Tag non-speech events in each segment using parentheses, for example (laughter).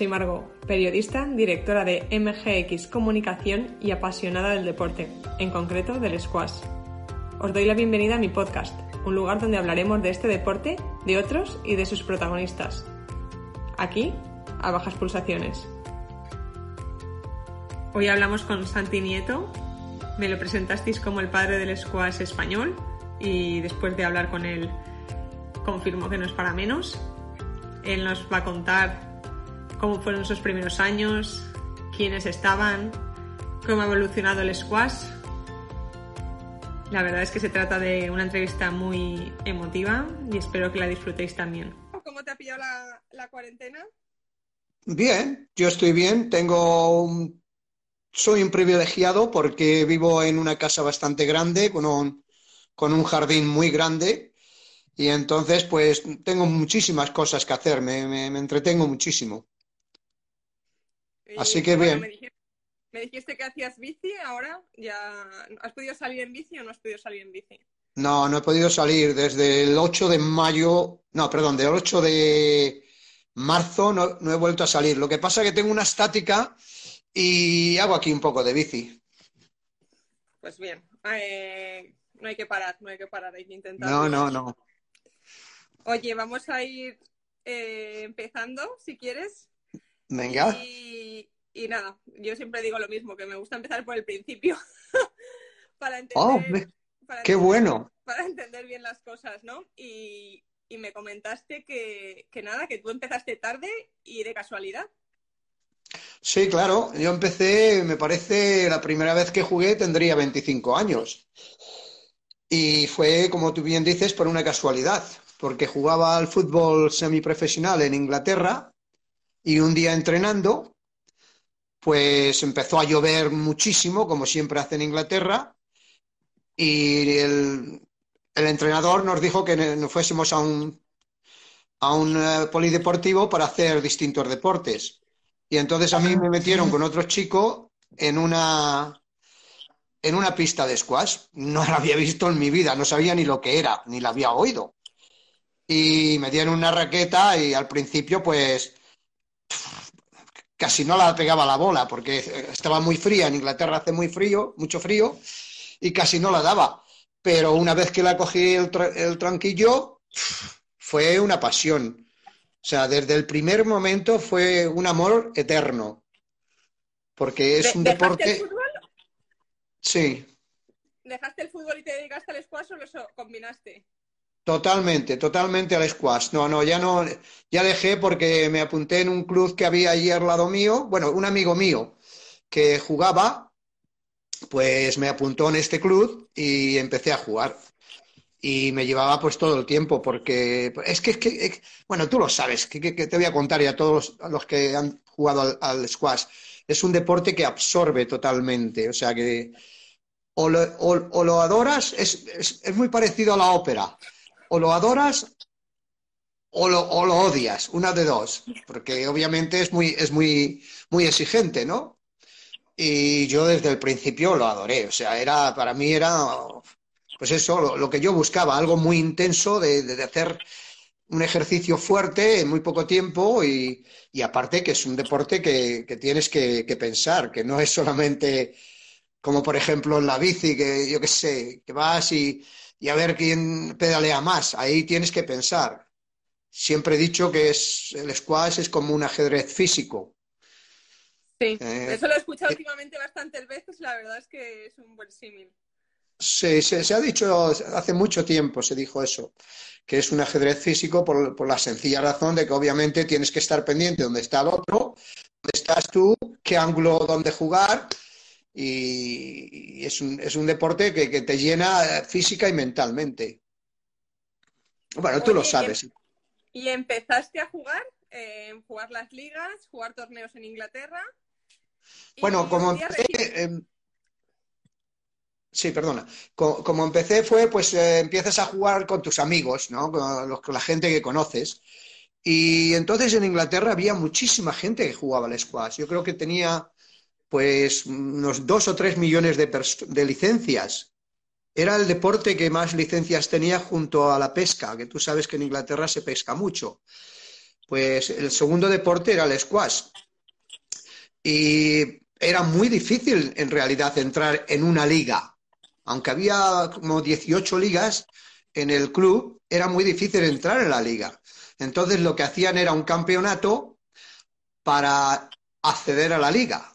soy Margot, periodista, directora de MGX Comunicación y apasionada del deporte, en concreto del squash. Os doy la bienvenida a mi podcast, un lugar donde hablaremos de este deporte, de otros y de sus protagonistas. Aquí, a bajas pulsaciones. Hoy hablamos con Santi Nieto. Me lo presentasteis como el padre del squash español y después de hablar con él confirmo que no es para menos. Él nos va a contar cómo fueron sus primeros años, quiénes estaban, cómo ha evolucionado el squash. La verdad es que se trata de una entrevista muy emotiva y espero que la disfrutéis también. ¿Cómo te ha pillado la, cuarentena? Bien, yo estoy bien. Tengo un... Soy un privilegiado porque vivo en una casa bastante grande, con un, con un jardín muy grande y entonces, pues tengo muchísimas cosas que hacer, me, entretengo muchísimo. Así que bien. Me dijiste, que hacías bici, ahora ya has podido salir en bici o no has podido salir en bici. No, no he podido salir desde el 8 de mayo, no, perdón, del 8 de marzo no, he vuelto a salir. Lo que pasa es que tengo una estática y hago aquí un poco de bici. Pues bien, eh, no hay que parar, no hay que parar, hay que intentar. No, no, no. Oye, vamos a ir eh, empezando, si quieres. Venga. Y, nada, yo siempre digo lo mismo, que me gusta empezar por el principio. (laughs) para entender. Oh, ¡Qué bueno! Para entender bien las cosas, ¿no? Y, me comentaste que, que nada, que tú empezaste tarde y de casualidad. Sí, claro. Yo empecé, me parece, la primera vez que jugué tendría 25 años. Y fue, como tú bien dices, por una casualidad porque jugaba al fútbol semiprofesional en Inglaterra y un día entrenando, pues empezó a llover muchísimo, como siempre hace en Inglaterra, y el, entrenador nos dijo que nos fuésemos a un, a un eh, polideportivo para hacer distintos deportes. Y entonces a mí me metieron con otro chico en una, en una pista de squash. No la había visto en mi vida, no sabía ni lo que era, ni la había oído y me dieron una raqueta y al principio pues casi no la pegaba la bola porque estaba muy fría, en Inglaterra hace muy frío, mucho frío y casi no la daba. Pero una vez que la cogí el, tranquillo, fue una pasión. O sea, desde el primer momento fue un amor eterno. Porque es un deporte. El fútbol? Sí. ¿Dejaste el fútbol y te dedicaste al squash o lo combinaste? Totalmente, totalmente al squash. No, no, ya no, ya dejé porque me apunté en un club que había allí al lado mío, bueno, un amigo mío que jugaba, pues me apuntó en este club y empecé a jugar. Y me llevaba pues todo el tiempo, porque es que, es que bueno, tú lo sabes, que, te voy a contar ya a todos los que han jugado al, squash. Es un deporte que absorbe totalmente, o sea que o lo, adoras, es, es muy parecido a la ópera o lo adoras o lo, odias, una de dos, porque obviamente es muy, es muy, muy exigente, ¿no? Y yo desde el principio lo adoré, o sea, era, para mí era, pues eso, lo, que yo buscaba, algo muy intenso de, hacer un ejercicio fuerte en muy poco tiempo y, aparte que es un deporte que, tienes que, que, pensar, que no es solamente como por ejemplo en la bici, que yo qué sé, que vas y y a ver quién pedalea más. Ahí tienes que pensar. Siempre he dicho que es, el squash es como un ajedrez físico. Sí, eh, eso lo he escuchado últimamente bastantes veces, la verdad es que es un buen símil. Sí, se, ha dicho hace mucho tiempo, se dijo eso, que es un ajedrez físico por, por, la sencilla razón de que obviamente tienes que estar pendiente de dónde está el otro, dónde estás tú, qué ángulo dónde jugar, y, es, un, es, un, deporte que, te llena física y mentalmente. Bueno, tú lo sabes. ¿Y empezaste a jugar? Eh, jugar las ligas, jugar torneos en Inglaterra. Bueno, como empecé, em, sí, perdona. Como, empecé fue, pues eh, empiezas a jugar con tus amigos, ¿no? Con, con, la gente que conoces. Y entonces en Inglaterra había muchísima gente que jugaba al squash. Yo creo que tenía pues unos dos o tres millones de, licencias. Era el deporte que más licencias tenía junto a la pesca, que tú sabes que en Inglaterra se pesca mucho. pues el segundo deporte era el squash. Y era muy difícil en realidad entrar en una liga. Aunque había como 18 ligas en el club, era muy difícil entrar en la liga. Entonces lo que hacían era un campeonato para acceder a la liga.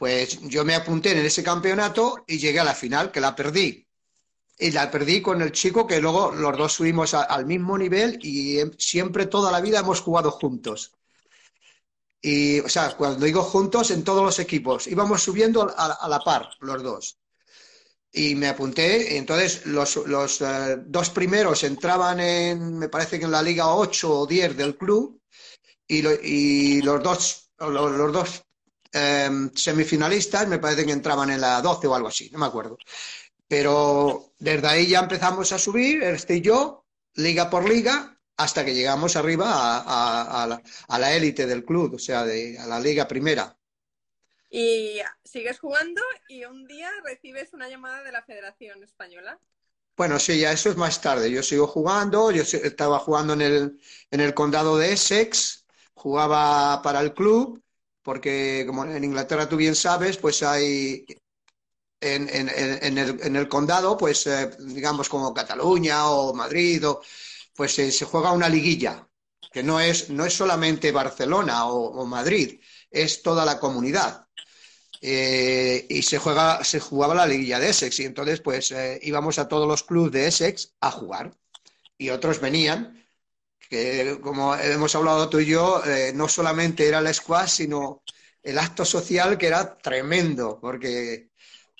Pues yo me apunté en ese campeonato y llegué a la final, que la perdí. Y la perdí con el chico que luego los dos subimos al mismo nivel y siempre toda la vida hemos jugado juntos. Y, o sea, cuando digo juntos, en todos los equipos, íbamos subiendo a, la par, los dos. Y me apunté, entonces los, los eh, dos primeros entraban en, me parece que en la Liga 8 o 10 del club, y, y los dos, los, dos em, semifinalistas me parece que entraban en la 12 o algo así, no me acuerdo. Pero desde ahí ya empezamos a subir, este y yo, liga por liga, hasta que llegamos arriba a, la élite del club, o sea, de, a la liga primera. Y sigues jugando y un día recibes una llamada de la Federación Española. Bueno, sí, ya eso es más tarde. Yo sigo jugando, yo estaba jugando en el, en el condado de Essex, jugaba para el club, porque como en Inglaterra tú bien sabes, pues hay en, el, en el, condado, pues eh, digamos como Cataluña o Madrid pues se juega una liguilla, que no es, no es solamente Barcelona o, Madrid, es toda la comunidad. Eh, y se, juega, se jugaba la liguilla de Essex y entonces pues eh, íbamos a todos los clubes de Essex a jugar y otros venían que como hemos hablado tú y yo eh, no solamente era el squash sino el acto social que era tremendo porque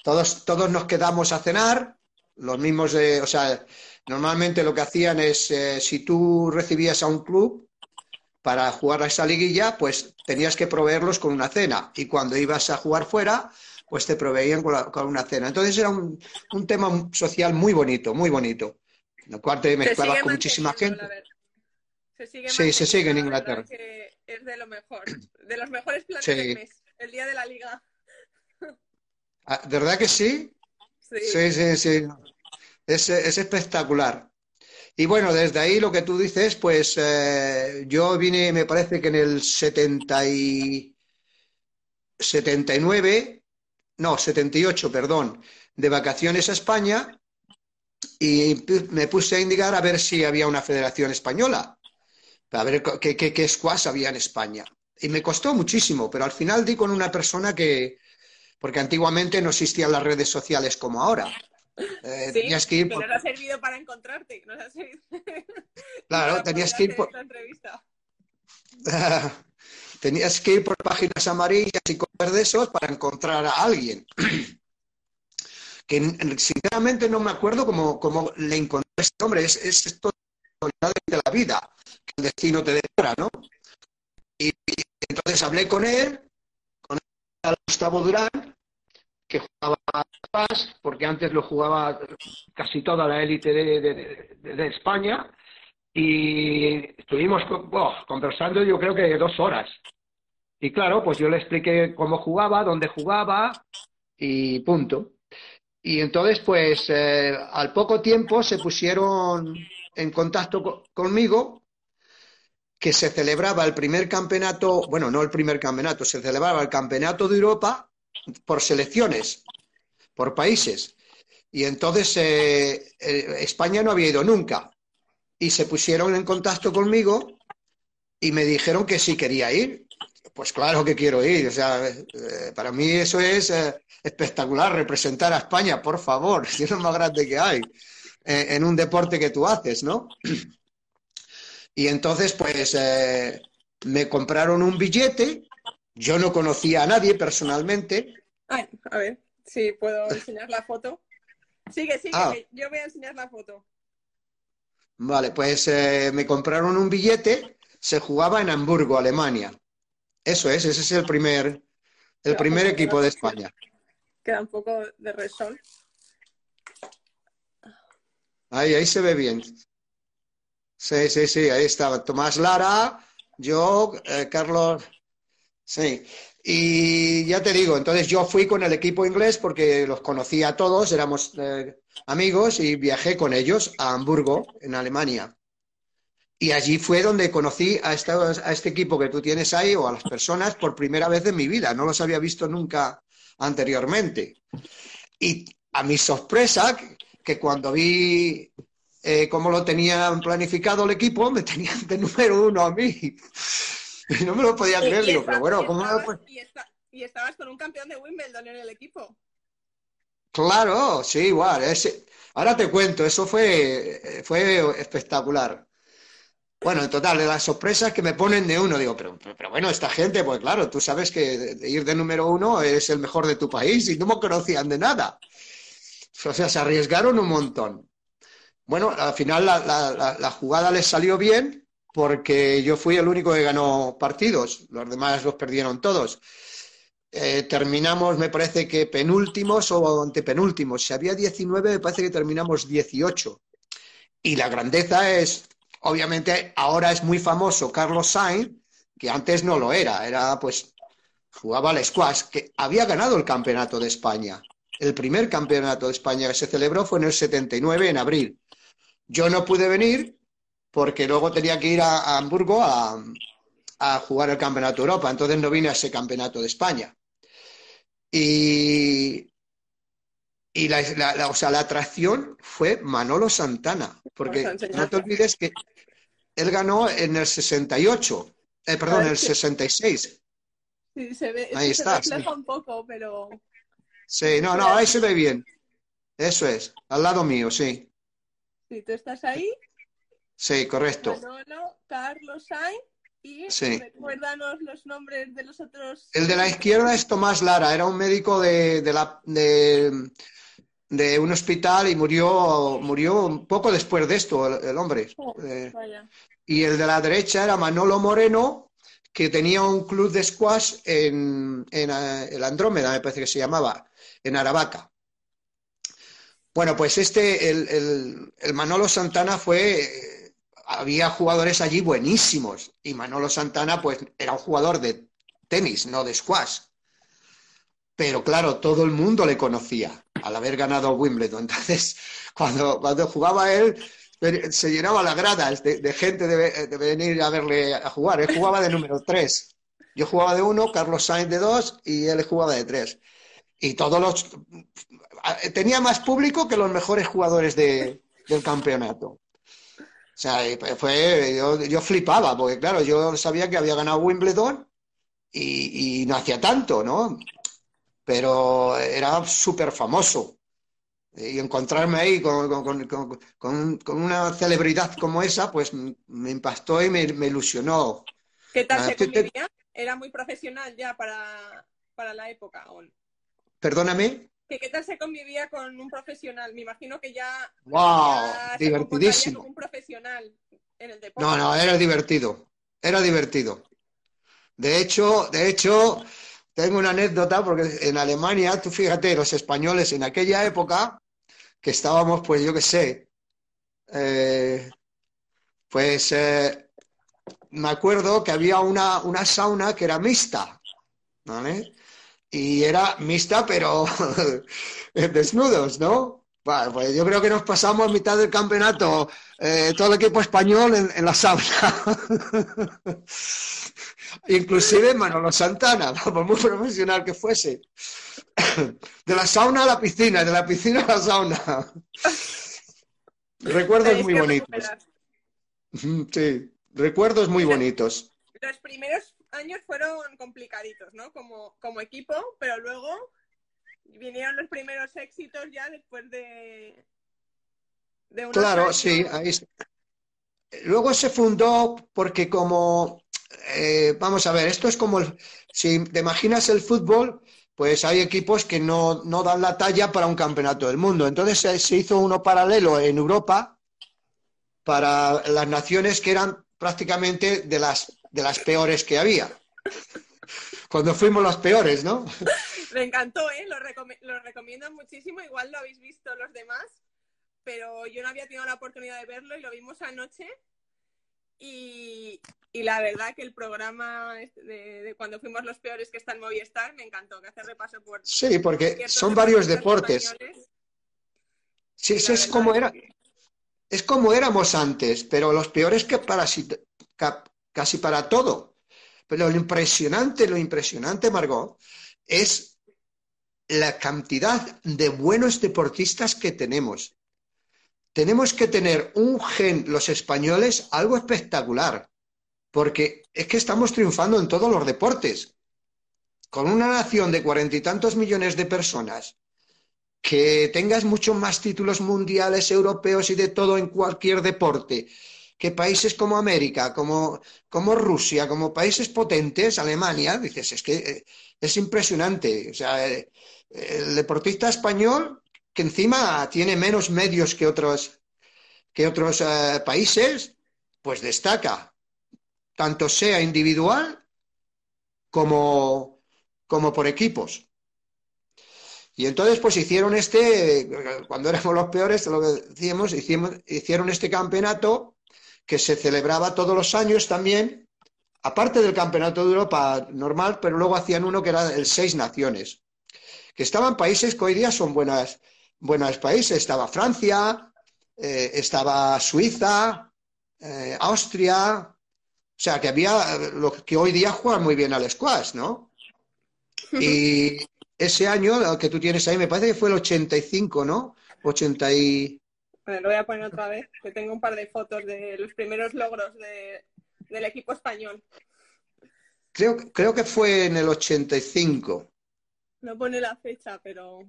todos, todos nos quedamos a cenar los mismos de, o sea Normalmente lo que hacían es, eh, si tú recibías a un club para jugar a esa liguilla, pues tenías que proveerlos con una cena. Y cuando ibas a jugar fuera, pues te proveían con, una cena. Entonces era un, tema social muy bonito, muy bonito. En el cual te mezclabas con muchísima gente. Sí, se sigue en Inglaterra. es de lo mejor, (clears throat) de los mejores planes del mes, el día de la liga. Ah, ¿De verdad que sí? Sí, sí, sí. Es, espectacular. Y bueno, desde ahí lo que tú dices, pues eh, yo vine, me parece que en el 70 y 79, no, 78, perdón, de vacaciones a España y me puse a indicar a ver si había una federación española, a ver qué, qué, qué squash había en España. Y me costó muchísimo, pero al final di con una persona que, porque antiguamente no existían las redes sociales como ahora. Eh, tenías que ir por... nos ha servido para encontrarte. Nos ha servido... (laughs) Claro, tenías que ir por... (laughs) tenías que ir por páginas amarillas y cosas de esos para encontrar a alguien. (clears throat) que sinceramente no me acuerdo cómo, le encontré a este hombre. Es, es esto de la vida, destino te depara, ¿no? Y, entonces hablé con él, con Gustavo Durán, que jugaba más, porque antes lo jugaba casi toda la élite de, España, y estuvimos conversando yo creo que dos horas. Y claro, pues yo le expliqué cómo jugaba, dónde jugaba y punto. Y entonces, pues eh, al poco tiempo se pusieron en contacto conmigo que se celebraba el primer campeonato, bueno, no el primer campeonato, se celebraba el campeonato de Europa por selecciones, por países. Y entonces eh, eh, España no había ido nunca. Y se pusieron en contacto conmigo y me dijeron que sí quería ir. Pues claro que quiero ir. O sea, eh, para mí eso es espectacular, representar a España, por favor. (laughs) Es lo más grande que hay en un deporte que tú haces, ¿no? Y entonces, pues, me compraron un billete yo no conocía a nadie personalmente. Ay, a ver, si puedo (laughs) enseñar la foto. Sigue, sigue, ah. yo voy a enseñar la foto. Vale, pues eh, me compraron un billete, se jugaba en Hamburgo, Alemania. Eso es, ese es el primer, el primer equipo de España. Queda un poco de resol. Ahí, ahí se ve bien. Sí, sí, sí, ahí estaba. Tomás Lara, yo, eh, Carlos Sí, y ya te digo, entonces yo fui con el equipo inglés porque los conocía a todos, éramos eh, amigos y viajé con ellos a Hamburgo, en Alemania. Y allí fue donde conocí a, a este equipo que tú tienes ahí o a las personas por primera vez en mi vida. No los había visto nunca anteriormente. Y a mi sorpresa, que cuando vi eh, cómo lo tenían planificado el equipo, me tenían de número uno a mí. (laughs) Y no me lo podía creer, digo, pero bueno, ¿cómo y, estabas con un campeón de Wimbledon en el equipo. Claro, sí, igual. Ese... Ahora te cuento, eso fue, fue espectacular. Bueno, en total, de las sorpresas que me ponen de uno, digo, pero, pero, bueno, esta gente, pues claro, tú sabes que ir de número uno es el mejor de tu país y no me conocían de nada. O sea, se arriesgaron un montón. Bueno, al final la, jugada les salió bien porque yo fui el único que ganó partidos, los demás los perdieron todos. Eh, terminamos, me parece que penúltimos o antepenúltimos. Si había 19, me parece que terminamos 18. Y la grandeza es Obviamente ahora es muy famoso Carlos Sainz, que antes no lo era, era pues jugaba al squash, que había ganado el campeonato de España. El primer campeonato de España que se celebró fue en el 79, en abril. Yo no pude venir porque luego tenía que ir a, Hamburgo a, jugar el campeonato de Europa, entonces no vine a ese campeonato de España. Y, y la, o sea, la atracción fue Manolo Santana, porque no te olvides que él ganó en el 68, eh, perdón, en el 66. Sí, se ve, ahí se está. refleja un poco, pero... Sí, no, no, ahí se ve bien. Eso es, al lado mío, sí. Sí, ¿tú estás ahí? Sí, correcto. Manolo, Carlos Sainz y sí. recuérdanos los nombres de los otros. El de la izquierda es Tomás Lara, era un médico de, de la, de, de un hospital y murió, murió un poco después de esto el, hombre. Oh, eh, y el de la derecha era Manolo Moreno, que tenía un club de squash en, en eh, el Andrómeda, me parece que se llamaba, en Aravaca. Bueno, pues este, el, el, Manolo Santana fue, había jugadores allí buenísimos y Manolo Santana pues era un jugador de tenis, no de squash. Pero claro, todo el mundo le conocía al haber ganado Wimbledon. (laughs) Entonces, cuando, cuando jugaba él, se llenaba la grada de, gente de, venir a verle a jugar. Él jugaba de número 3. Yo jugaba de uno, Carlos Sainz de dos y él jugaba de tres. Y todos los. Tenía más público que los mejores jugadores del campeonato. O sea, fue, yo, flipaba, porque claro, yo sabía que había ganado Wimbledon y, y no hacía tanto, ¿no? pero era súper famoso. Y encontrarme ahí con, una celebridad como esa, pues me impactó y me, ilusionó. ¿Qué tal se convivía? ¿Era muy profesional ya para, la época? Perdóname. ¿Qué, tal se convivía con un profesional? Me imagino que ya. ¡Wow! divertidísimo. un profesional en el deporte. No, no, era divertido. Era divertido. De hecho, de hecho, tengo una anécdota porque en Alemania, tú fíjate, los españoles en aquella época, que estábamos, pues yo qué sé, eh, pues eh, me acuerdo que había una, una sauna que era mixta, ¿vale? Y era mixta, pero (laughs) desnudos, ¿no? Bueno, pues yo creo que nos pasamos a mitad del campeonato, eh, todo el equipo español en, en la sauna. (laughs) Inclusive Manolo Santana, (laughs) por muy profesional que fuese. (coughs) De la sauna a la piscina, de la piscina a la sauna. Recuerdos muy bonitos. Sí, recuerdos muy bonitos. Los primeros años fueron complicaditos, ¿no? Como, como equipo, pero luego vinieron los primeros éxitos ya después de, de Claro, sí, ahí Luego se fundó porque como eh, vamos a ver, esto es como, si te imaginas el fútbol, pues hay equipos que no, dan la talla para un campeonato del mundo. Entonces se, hizo uno paralelo en Europa para las naciones que eran prácticamente de las, de las peores que había. Cuando fuimos los peores, ¿no? (laughs) Me encantó, ¿eh? Lo, lo recomiendo muchísimo. Igual lo habéis visto los demás, pero yo no había tenido la oportunidad de verlo y lo vimos anoche y, la verdad que el programa de, cuando fuimos los peores que está en Movistar me encantó, que hace repaso por... Sí, porque son varios deportes. Sí, eso es como era... es como éramos antes, pero los peores que para casi para todo. Pero lo impresionante, lo impresionante, Margot, es la cantidad de buenos deportistas que tenemos. Tenemos que tener un gen, los españoles, algo espectacular, porque es que estamos triunfando en todos los deportes. Con una nación de cuarenta y tantos millones de personas, que tengas muchos más títulos mundiales, europeos y de todo en cualquier deporte, que países como América, como, Rusia, como países potentes, Alemania, dices, es que eh, es impresionante. O sea, eh, el deportista español, que encima tiene menos medios que otros, que otros eh, países, pues destaca, tanto sea individual como, como por equipos. Y entonces, pues hicieron este, cuando éramos los peores, lo decíamos, hicieron este campeonato que se celebraba todos los años también, aparte del campeonato de Europa normal, pero luego hacían uno que era el Seis Naciones, que estaban países que hoy día son buenas, buenos países. Estaba Francia, eh, estaba Suiza, eh, Austria, o sea, que había lo que hoy día juegan muy bien al squash, ¿no? Y ese año que tú tienes ahí, me parece que fue el 85, ¿no? 80 y... Bueno, lo voy a poner otra vez, que tengo un par de fotos de los primeros logros del equipo español. Creo, creo que fue en el 85. No pone la fecha, pero...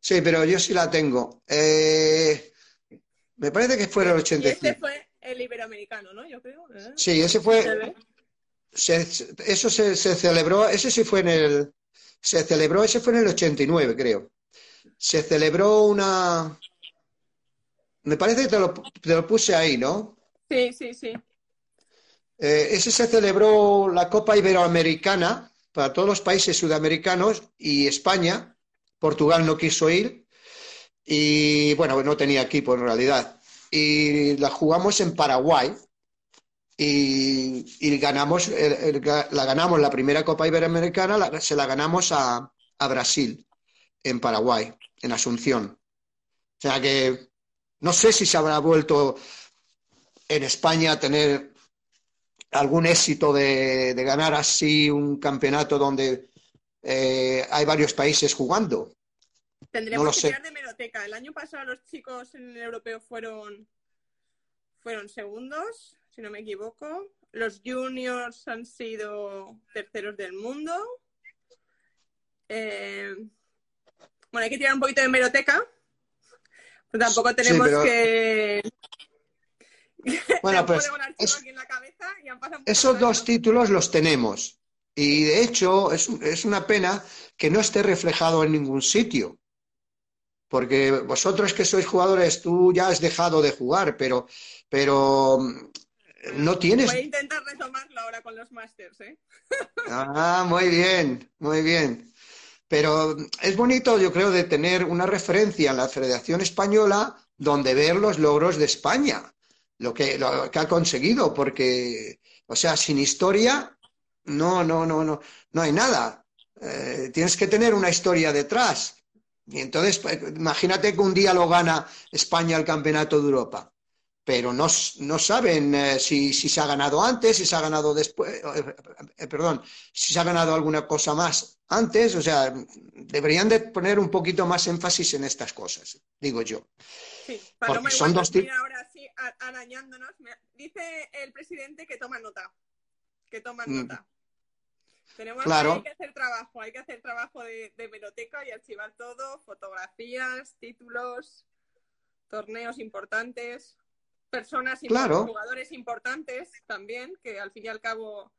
Sí, pero yo sí la tengo. Eh, me parece que fue en el 85. ese fue el iberoamericano, ¿no? Yo creo. ¿eh? Sí, ese fue... eso se, se, celebró, ese sí fue en el, se celebró, ese fue en el 89, creo. Se celebró una... Me parece que te lo, puse ahí, ¿no? Sí, sí, sí. Eh, ese se celebró la Copa Iberoamericana para todos los países sudamericanos y España. Portugal no quiso ir y, bueno, no tenía equipo en realidad. Y la jugamos en Paraguay y, ganamos, la ganamos la primera Copa Iberoamericana, se la ganamos a, Brasil, en Paraguay, en Asunción. O sea que no sé si se habrá vuelto en España a tener algún éxito de, ganar así un campeonato donde eh, hay varios países jugando. Tendremos que tirar de meroteca. El año pasado los chicos en el europeo fueron, fueron segundos si no me equivoco. Los juniors han sido terceros del mundo. Eh, bueno, hay que tirar un poquito de meroteca. Tampoco tenemos que. (laughs) Bueno, (laughs) pues. esos dos títulos los tenemos. Y de hecho, es, es una pena que no esté reflejado en ningún sitio. Porque vosotros que sois jugadores, tú ya has dejado de jugar, pero, pero no tienes. Voy a intentar retomarlo ahora con los Masters, ¿eh? Ah, muy bien, muy bien. Pero es bonito, yo creo, de tener una referencia en la Federación Española donde ver los logros de España, lo que, lo que ha conseguido, porque, o sea, sin historia, no, no, no, no, no hay nada. Eh, tienes que tener una historia detrás. Y entonces, pues, imagínate que un día lo gana España el Campeonato de Europa pero no, saben eh, si, se ha ganado antes, si se ha ganado después, eh, eh, perdón, si se ha ganado alguna cosa más antes, o sea, deberían de poner un poquito más énfasis en estas cosas, digo yo. Sí, Porque son dos ahora sí, arañándonos, dice el presidente que toma nota, que toma mm. nota. Tenemos claro. que hacer trabajo, hay que hacer trabajo de, de biblioteca y archivar todo, fotografías, títulos, torneos importantes personas y jugadores importantes también, que al fin y al cabo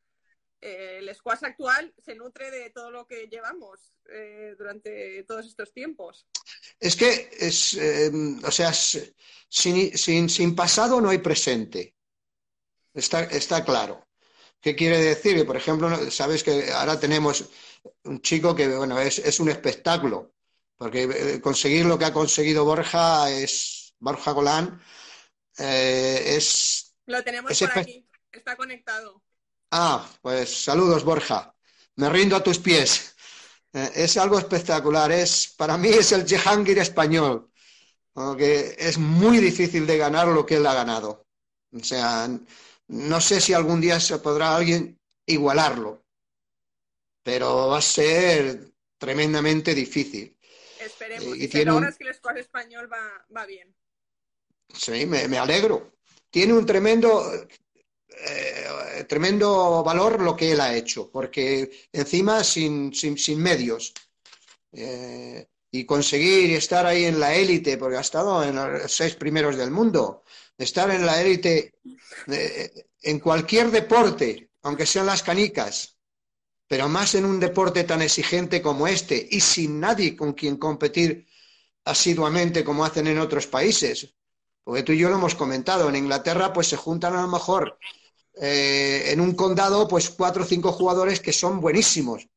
eh, el squash actual se nutre de todo lo que llevamos eh, durante todos estos tiempos. Es que, es, eh, o sea, sin, sin, sin, pasado no hay presente. Está, está claro. ¿Qué quiere decir? Por ejemplo, sabes que ahora tenemos un chico que, bueno, es, es un espectáculo, porque conseguir lo que ha conseguido Borja es, Borja Golán, eh, es. Lo tenemos por aquí, está conectado. Ah, pues saludos, Borja. Me rindo a tus pies. Eh, es algo espectacular. Es, para mí es el Jehangir español. que es muy difícil de ganar lo que él ha ganado. O sea, no sé si algún día se podrá alguien igualarlo, pero va a ser tremendamente difícil. Esperemos. Y, tiene un... que el español va, va bien. Sí, me, alegro. Tiene un tremendo, eh, tremendo valor lo que él ha hecho, porque encima sin, sin, sin medios. Eh, y conseguir estar ahí en la élite, porque ha estado en los seis primeros del mundo, estar en la élite eh, en cualquier deporte, aunque sean las canicas, pero más en un deporte tan exigente como este y sin nadie con quien competir asiduamente como hacen en otros países. Porque tú y yo lo hemos comentado, en Inglaterra pues se juntan a lo mejor eh, en un condado pues cuatro o cinco jugadores que son buenísimos,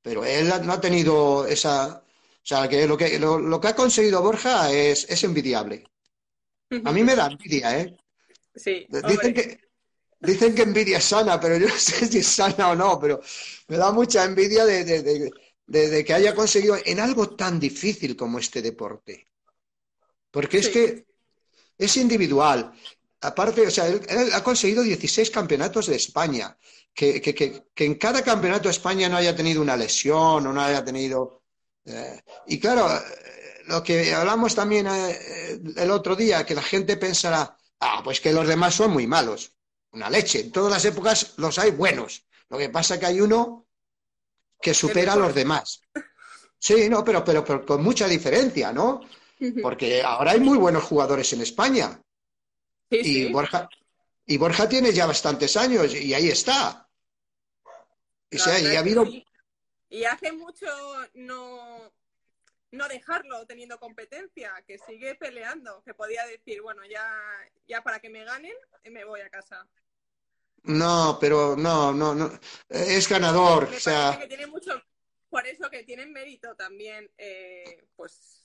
pero él no ha tenido esa, o sea, que lo que, lo, que ha conseguido Borja es, es, envidiable. A mí me da envidia, ¿eh? Sí. Dicen que, dicen que envidia es sana, pero yo no sé si es sana o no, pero me da mucha envidia de, de, de, que haya conseguido en algo tan difícil como este deporte. Porque es que es individual. Aparte, o sea, él, ha conseguido 16 campeonatos de España. Que, que, que, que, en cada campeonato de España no haya tenido una lesión o no haya tenido eh, y claro, eh, lo que hablamos también eh, el otro día, que la gente pensará, ah, pues que los demás son muy malos. Una leche. En todas las épocas los hay buenos. Lo que pasa es que hay uno que supera a los demás. Sí, no, pero, pero, pero con mucha diferencia, ¿no? Porque ahora hay muy buenos jugadores en España. y, Borja, y Borja tiene ya bastantes años y ahí está. Y, sea, y ha habido, y hace mucho no, no dejarlo teniendo competencia, que sigue peleando, que podía decir, bueno, ya, ya para que me ganen, me voy a casa. No, pero no, no, no. Es ganador. o sea... que tiene mucho, por eso que tienen mérito también, eh, pues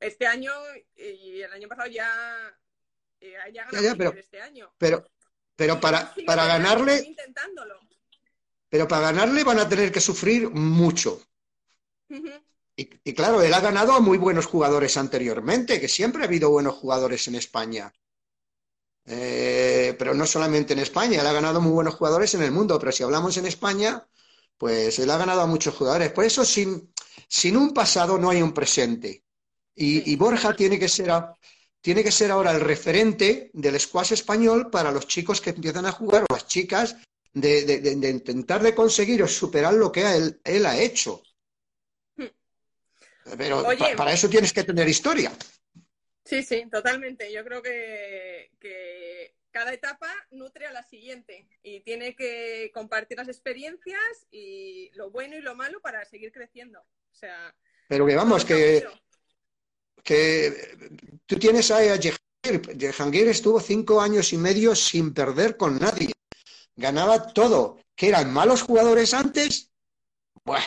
este año y el año pasado ya, eh, ya, ya, pero, este año. Pero, pero para, para ganarle. Intentándolo. Pero para ganarle van a tener que sufrir mucho. y, claro, él ha ganado a muy buenos jugadores anteriormente, que siempre ha habido buenos jugadores en España. Eh, pero no solamente en España, él ha ganado muy buenos jugadores en el mundo, pero si hablamos en España, pues él ha ganado a muchos jugadores. Por eso, sin, sin un pasado no hay un presente. Y, y Borja tiene que, ser tiene que ser ahora el referente del squash español para los chicos que empiezan a jugar, o las chicas de, de, de, intentar de conseguir o superar lo que él, él ha hecho. Hmm. Pero para eso tienes que tener historia. Sí, sí, totalmente. Yo creo que, cada etapa nutre a la siguiente y tiene que compartir las experiencias y lo bueno y lo malo para seguir creciendo. O sea, pero que vamos, que, que tú tienes ahí a Jehangir. Jehangir estuvo cinco años y medio sin perder con nadie ganaba todo. ¿Que eran malos jugadores antes? Bueno,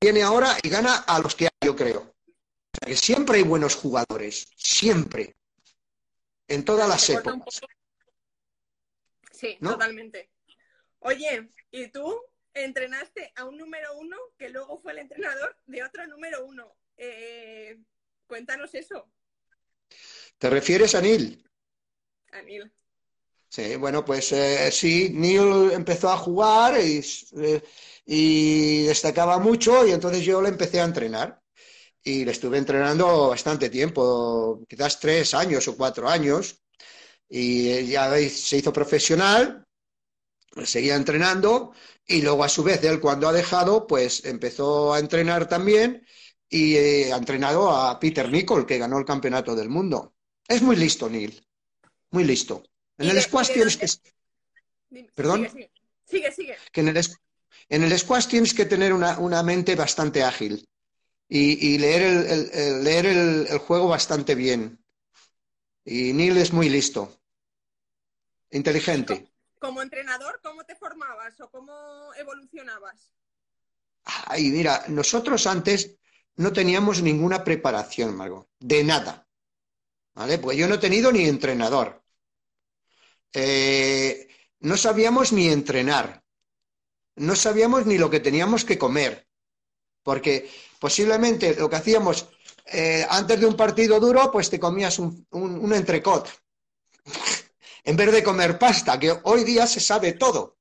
viene ahora y gana a los que hay, yo creo. O sea, que siempre hay buenos jugadores, siempre. En todas las épocas. Sí, totalmente. Oye, ¿y tú entrenaste a un número uno que luego fue el entrenador de otro número uno? Eh, cuéntanos eso. ¿Te refieres a Neil? A Neil. Sí, bueno, pues eh, sí, Neil empezó a jugar y, eh, y, destacaba mucho y entonces yo le empecé a entrenar. Y le estuve entrenando bastante tiempo, quizás tres años o cuatro años. Y ya se hizo profesional, seguía entrenando y luego a su vez él cuando ha dejado, pues empezó a entrenar también y eh, ha entrenado a Peter Nicol, que ganó el campeonato del mundo. Es muy listo, Neil, muy listo. En el squash tienes que... ¿Perdón? Sigue, sigue. Que en el, en el squash tienes que tener una, una mente bastante ágil y, y leer, el, leer el, juego bastante bien. Y Neil es muy listo, inteligente. Como entrenador, ¿cómo te formabas o cómo evolucionabas? Ay, mira, nosotros antes no teníamos ninguna preparación, Margot, de nada. ¿Vale? Pues yo no he tenido ni entrenador. Eh, no sabíamos ni entrenar, no sabíamos ni lo que teníamos que comer, porque posiblemente lo que hacíamos eh, antes de un partido duro, pues te comías un, un, un entrecot. (laughs) en vez de comer pasta, que hoy día se sabe todo.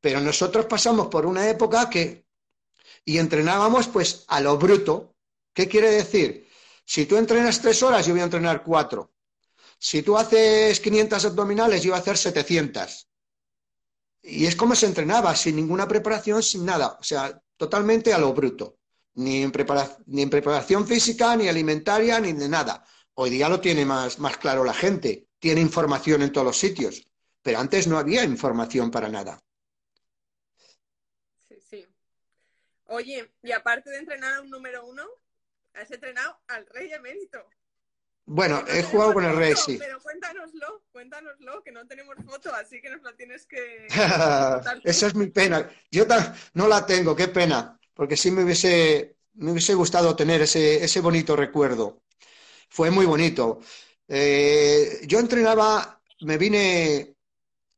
Pero nosotros pasamos por una época que y entrenábamos pues a lo bruto. ¿Qué quiere decir? Si tú entrenas tres horas, yo voy a entrenar cuatro. Si tú haces 500 abdominales, yo voy a hacer 700. Y es como se entrenaba, sin ninguna preparación, sin nada. O sea, totalmente a lo bruto. Ni en, ni en preparación física, ni alimentaria, ni de nada. Hoy día lo tiene más, más claro la gente. Tiene información en todos los sitios. Pero antes no había información para nada. Sí, sí. Oye, y aparte de entrenar a un número uno, has entrenado al rey emérito. Bueno, No he jugado con el rey, foto, sí. Pero cuéntanoslo, cuéntanoslo, que no tenemos foto, así que nos la tienes que. (laughs) Esa es mi pena. Yo no la tengo, qué pena, porque sí me hubiese, me hubiese gustado tener ese, ese bonito recuerdo. Fue muy bonito. Eh, yo entrenaba, me vine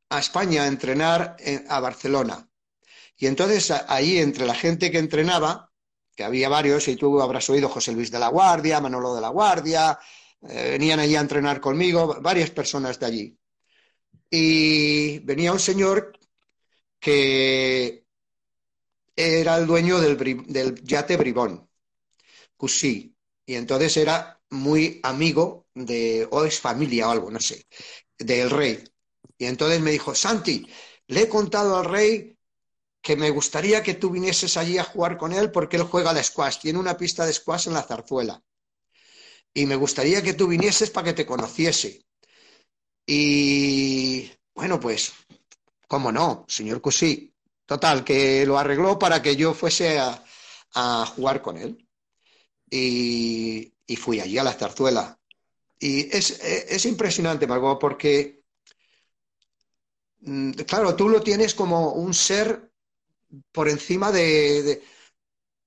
a España a entrenar en- a Barcelona. Y entonces ahí entre la gente que entrenaba, que había varios, y tú habrás oído José Luis de la Guardia, Manolo de la Guardia, eh, venían allí a entrenar conmigo, varias personas de allí. Y venía un señor que era el dueño del, del yate Bribón, Cusí, y entonces era muy amigo de, o es familia o algo, no sé, del rey. Y entonces me dijo, Santi, le he contado al rey que me gustaría que tú vinieses allí a jugar con él porque él juega al squash, tiene una pista de squash en la zarzuela. Y me gustaría que tú vinieses para que te conociese. Y bueno, pues, cómo no, señor Cusí. Total, que lo arregló para que yo fuese a, jugar con él. Y, y fui allí a la zarzuela. Y es, es impresionante, Margot, porque, mm, claro, tú lo tienes como un ser por encima de,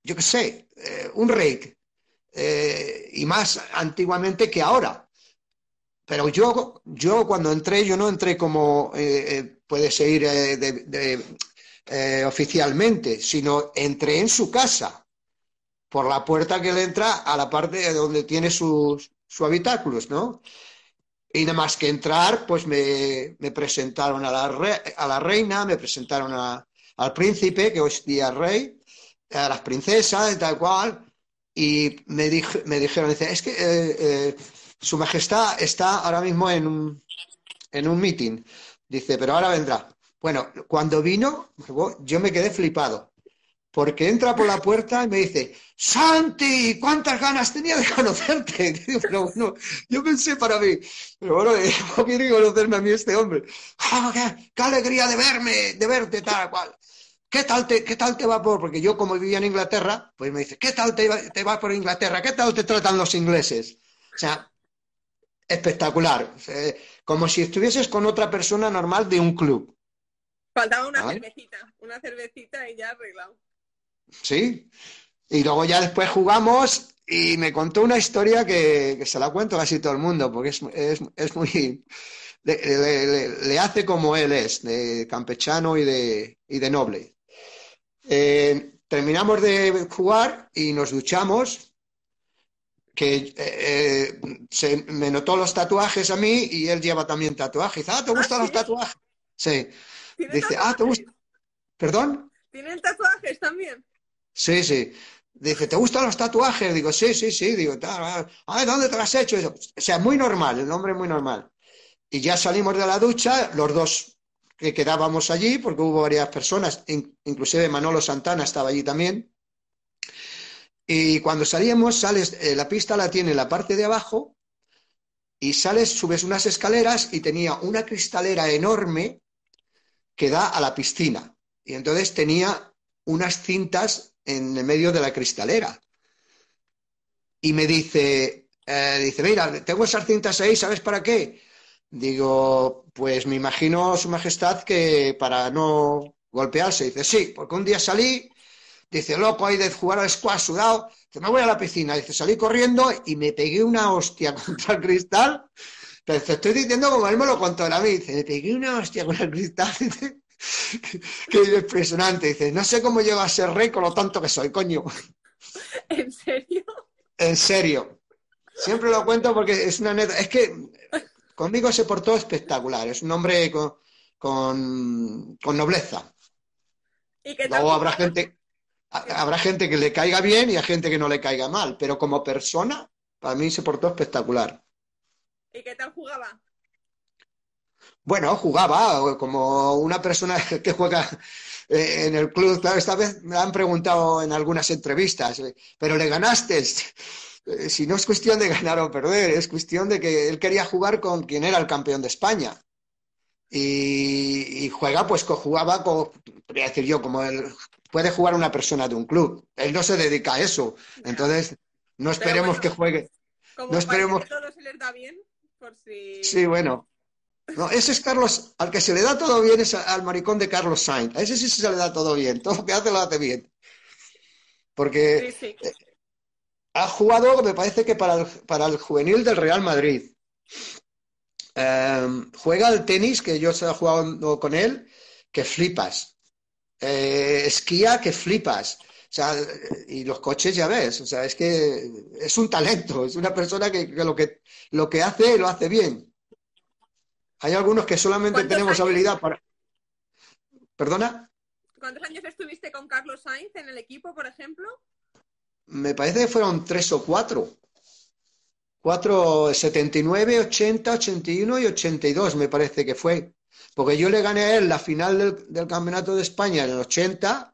yo qué sé, eh, un rey, eh, y más antiguamente que ahora. Pero yo, yo cuando entré, yo no entré como eh, puede ser oficialmente, sino entré en su casa, por la puerta que le entra a la parte donde tiene sus, sus habitáculos, ¿no? Y nada más que entrar, pues me, me presentaron a la, re, a la reina, me presentaron a, al príncipe, que hoy es día rey, a las princesas tal cual, y me, dije, me dijeron, dice, es que eh, eh, su majestad está ahora mismo en un, en un meeting, dice, pero ahora vendrá. Bueno, cuando vino, yo me quedé flipado, porque entra por la puerta y me dice, Santi, ¿cuántas ganas tenía de conocerte? (laughs) Digo, pero bueno, yo pensé para mí, pero bueno, (laughs) ¿cómo quiere conocerme a mí este hombre? ¡Ah, qué, qué, alegría de verme, de verte tal cual! ¿Qué tal, te, ¿Qué tal te va por...? Porque yo como vivía en Inglaterra, pues me dice, ¿qué tal te te va por Inglaterra? ¿Qué tal te tratan los ingleses? O sea, espectacular. Eh, como si estuvieses con otra persona normal de un club. Faltaba una ¿Vale? cervecita, una cervecita y ya arreglado. Sí. Y luego ya después jugamos y me contó una historia que, que se la cuento casi todo el mundo, porque es, es, es muy... Le, le, le, hace como él es, de campechano y de, y de noble. Eh, terminamos de jugar y nos duchamos, que eh, se me notó los tatuajes a mí y él lleva también tatuajes. Dice, ah, ¿te gustan ¿Ah, los sí? tatuajes? Sí. ¿Tiene Dice, tatuajes? ah, ¿te gustan? ¿Perdón? ¿Tienen tatuajes también? Sí, sí. Dice, ¿te gustan los tatuajes? Digo, sí, sí, sí. Digo, tal, ah, ¿dónde te lo has hecho? O sea, muy normal, el hombre muy normal. Y ya salimos de la ducha, los dos que quedábamos allí, porque hubo varias personas, inclusive Manolo Santana estaba allí también. Y cuando salíamos, sales, eh, la pista la tiene en la parte de abajo, y sales, subes unas escaleras y tenía una cristalera enorme que da a la piscina. Y entonces tenía unas cintas en el medio de la cristalera. Y me dice, eh, dice, mira, tengo esas cintas ahí, ¿sabes para qué? Digo, pues me imagino, Su Majestad, que para no golpearse. Dice, sí, porque un día salí, dice, loco, hay de jugar al squash sudado, dice, me voy a la piscina. Dice, salí corriendo y me pegué una hostia (laughs) contra el cristal. Pero te estoy diciendo como él me lo contó a mí. Dice, me pegué una hostia con el cristal. (laughs) (laughs) que impresionante. Dice, no sé cómo llego a ser rey con lo tanto que soy, coño. (laughs) ¿En serio? En serio. Siempre lo cuento porque es una neta. Es que conmigo se portó espectacular. Es un hombre con, con, con nobleza. ¿Y qué Luego habrá gente, ha- habrá gente que le caiga bien y hay gente que no le caiga mal, pero como persona, para mí se portó espectacular. ¿Y qué tal jugaba? Bueno, jugaba como una persona (laughs) que juega eh, en el club. Claro, esta vez me han preguntado en algunas entrevistas, eh, pero le ganaste. (laughs) Eh, Si no es cuestión de ganar o perder, es cuestión de que él quería jugar con quien era el campeón de España. Y, y juega, pues jugaba, como, podría decir yo, como él puede jugar una persona de un club. Él no se dedica a eso. Entonces, no esperemos bueno. que juegue. Como No esperemos- todo se les da bien, por si... Sí, bueno. No, ese es Carlos, al que se le da todo bien es al maricón de Carlos Sainz. A ese sí se le da todo bien. Todo lo que hace lo hace bien. Porque Sí, sí. ha jugado, me parece que para el, para el juvenil del Real Madrid. Eh, juega al tenis, que yo he jugado con él, que flipas. Eh, esquía, que flipas. O sea, y los coches ya ves. O sea, es que es un talento, es una persona que, que lo que lo que hace lo hace bien. Hay algunos que solamente ¿Cuántos tenemos años? habilidad para. ¿Perdona? ¿Cuántos años estuviste con Carlos Sainz en el equipo, por ejemplo? Me parece que fueron tres o cuatro. Cuatro, 79, 80, 81 y 82, me parece que fue. Porque yo le gané a él la final del, del Campeonato de España en el 80,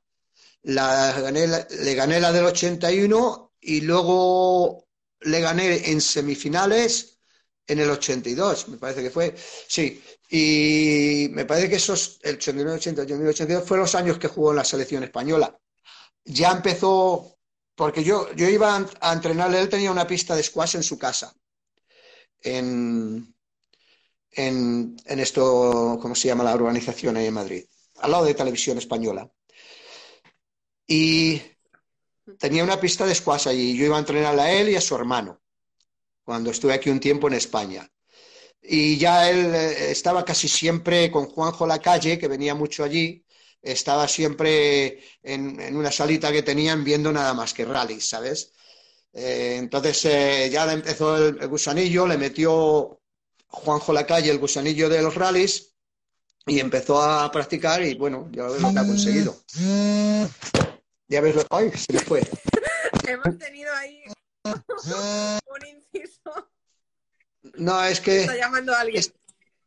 la gané, la- le gané la del 81 y luego le gané en semifinales en el 82, me parece que fue. Sí, y me parece que esos, el 89, 80, 81, 82, fueron los años que jugó en la selección española. Ya empezó, porque yo, yo iba a, a entrenarle, él tenía una pista de squash en su casa, en, en, en esto, ¿cómo se llama la urbanización ahí en Madrid? Al lado de Televisión Española. Y tenía una pista de squash allí. Yo iba a entrenarle a él y a su hermano, cuando estuve aquí un tiempo en España. Y ya él eh, estaba casi siempre con Juanjo Lacalle, que venía mucho allí, estaba siempre en, en una salita que tenían viendo nada más que rallies, ¿sabes? Eh, entonces eh, ya empezó el, el gusanillo, le metió Juanjo Lacalle el gusanillo de los rallies y empezó a practicar y bueno, ya ves lo que ha conseguido. Ya ves lo... ¡Ay! Se me fue. (laughs) Hemos tenido ahí (laughs) un inciso. No, es que... Está llamando a alguien. Es-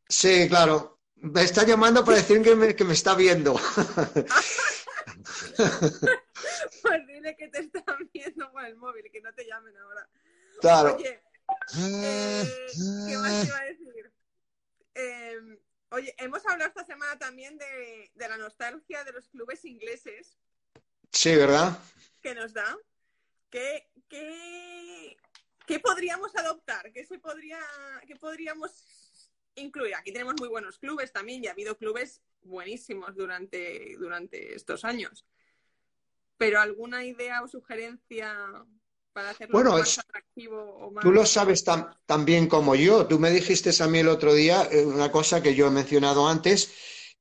Sí, claro. Me está llamando para decir que me, que me está viendo. (laughs) Pues dile que te están viendo por el móvil, que no te llamen ahora. Claro. Oye, eh, ¿qué más te iba a decir? Eh, oye, hemos hablado esta semana también de, de la nostalgia de los clubes ingleses Sí, ¿verdad? que nos da. ¿Qué, qué, qué podríamos adoptar? ¿Qué, se podría, ¿Qué podríamos incluir? Aquí tenemos muy buenos clubes también y ha habido clubes buenísimos durante, durante estos años. Pero alguna idea o sugerencia para hacerlo Bueno, más es- atractivo o más... Tú lo sabes tan, tan bien como yo. Tú me dijiste a mí el otro día eh, una cosa que yo he mencionado antes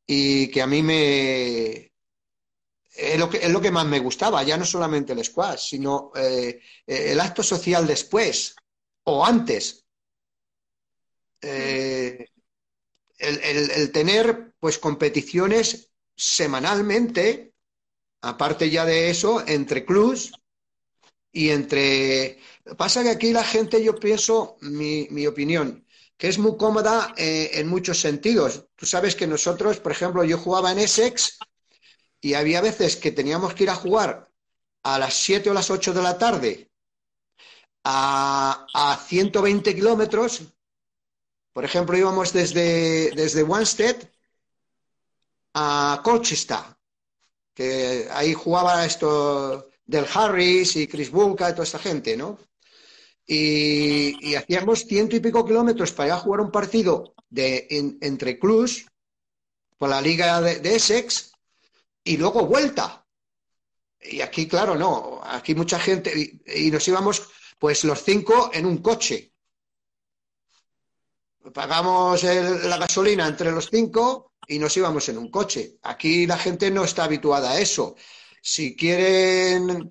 y que a mí me... Es lo que, es lo que más me gustaba, ya no solamente el squash, sino eh, eh, el acto social después o antes. Eh, el, el- tener pues competiciones semanalmente, aparte ya de eso, entre clubs y entre... Pasa que aquí la gente, yo pienso, mi, mi opinión, que es muy cómoda en muchos sentidos. Tú sabes que nosotros, por ejemplo, yo jugaba en Essex y había veces que teníamos que ir a jugar a las 7 o las 8 de la tarde a, a 120 kilómetros. Por ejemplo, íbamos desde, desde Wanstead a Colchester, que ahí jugaba esto del Harris y Chris Bulka y toda esta gente, ¿no? Y, hacíamos ciento y pico kilómetros para ir a jugar un partido de, en- entre clubs por la liga de, de Essex y luego vuelta. Y aquí, claro, no, aquí mucha gente, y, nos íbamos pues los cinco en un coche. Pagamos el- la gasolina entre los cinco y nos íbamos en un coche. Aquí la gente no está habituada a eso. si quieren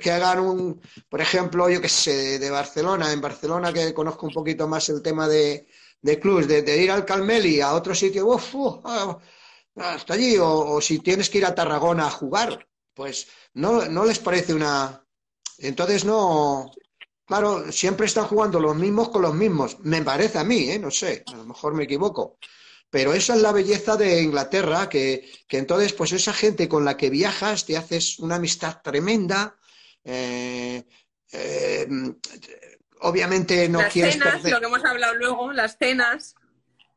que hagan un, por ejemplo, yo que sé, de Barcelona, en Barcelona que conozco un poquito más el tema de, de clubs, de, ir al Calmeli a otro sitio, ah, hasta allí, o, si tienes que ir a Tarragona a jugar, pues no, no les parece una... Entonces no... Claro, siempre están jugando los mismos con los mismos. Me parece a mí, ¿eh? no sé, a lo mejor me equivoco. Pero esa es la belleza de Inglaterra, que, entonces, pues esa gente con la que viajas, te haces una amistad tremenda. Eh, eh, obviamente no las quieres cenas, lo que hemos hablado luego, las cenas.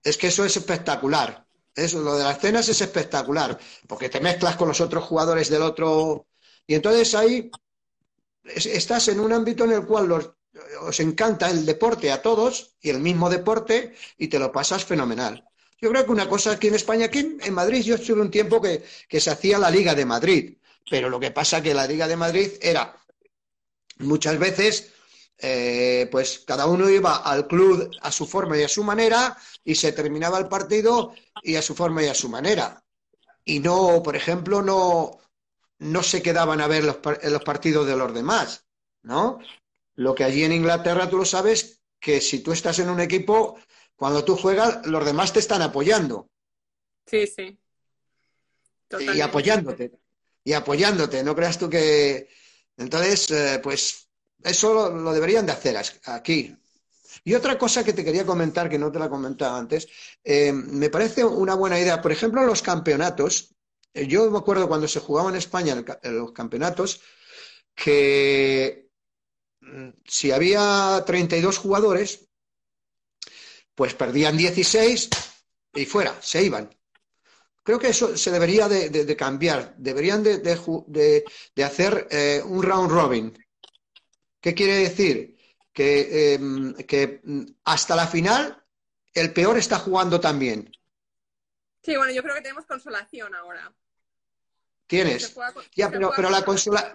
Es que eso es espectacular. Eso, lo de las cenas es espectacular, porque te mezclas con los otros jugadores del otro. Y entonces ahí estás en un ámbito en el cual os encanta el deporte a todos y el mismo deporte y te lo pasas fenomenal. Yo creo que una cosa aquí en España, aquí en Madrid, yo estuve un tiempo que, se hacía la Liga de Madrid, pero lo que pasa que la Liga de Madrid era muchas veces, eh, pues cada uno iba al club a su forma y a su manera y se terminaba el partido y a su forma y a su manera. Y no, por ejemplo, no, no se quedaban a ver los, los partidos de los demás, ¿no? Lo que allí en Inglaterra tú lo sabes, que si tú estás en un equipo, cuando tú juegas, los demás te están apoyando. Sí, sí. Y apoyándote. Y apoyándote. No creas tú que. Entonces, eh, pues eso lo, deberían de hacer aquí. Y otra cosa que te quería comentar, que no te la comentaba antes, eh, me parece una buena idea. Por ejemplo, los campeonatos. Eh, yo me acuerdo cuando se jugaba en España los campeonatos que mm, si había 32 jugadores, pues perdían 16 y fuera, se iban. Creo que eso se debería de, cambiar, deberían de, hacer eh, un round robin. ¿Qué quiere decir? Que, em, que hasta la final el peor está jugando también. Sí, bueno, yo creo que tenemos consolación ahora. Tienes. Ya, pero, pero la,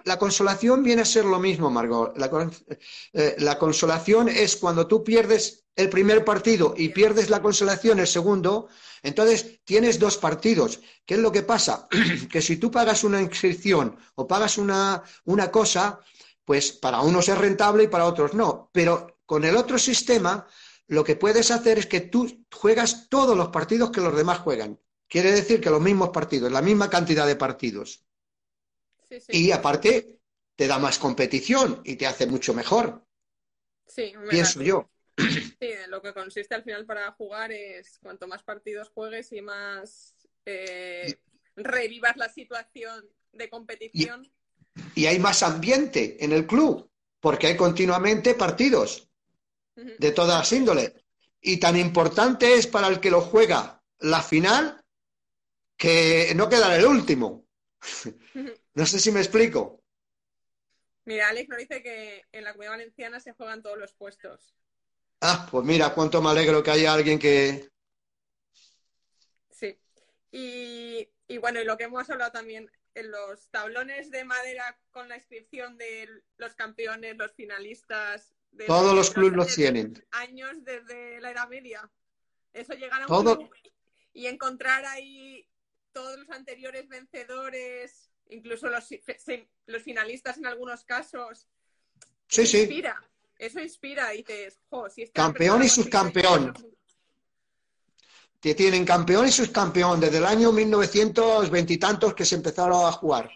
la, consolación viene a ser lo mismo, Margot. Eh, la, consolación es cuando tú pierdes el primer partido y pierdes la consolación el segundo, entonces tienes dos partidos. ¿Qué es lo que pasa? (clears throat) que si tú pagas una inscripción o pagas una, una cosa, pues para unos es rentable y para otros no. Pero con el otro sistema, lo que puedes hacer es que tú juegas todos los partidos que los demás juegan. Quiere decir que los mismos partidos, la misma cantidad de partidos. Y aparte, te da más competición y te hace mucho mejor. Sí, pienso yo. Sí, lo que consiste al final para jugar es cuanto más partidos juegues y más eh, revivas la situación de competición. Y, hay más ambiente en el club, porque hay continuamente partidos de todas índoles. Y tan importante es para el que lo juega la final que no quedará el último. (laughs) no sé si me explico. Mira, Alex nos dice que en la comunidad valenciana se juegan todos los puestos. Ah, pues mira, cuánto me alegro que haya alguien que. Sí. Y, bueno, y lo que hemos hablado también en los tablones de madera con la inscripción de los campeones, los finalistas. Todos los clubes los tienen. Años desde la Edad Media. Eso llegar a un Todo... y encontrar ahí todos los anteriores vencedores, incluso los, los finalistas en algunos casos. Sí, sí. Inspira. Eso inspira. Y dices, jo, si Campeón y subcampeón. Que tienen campeón y subcampeón desde el año 1920 y tantos que se empezaron a jugar.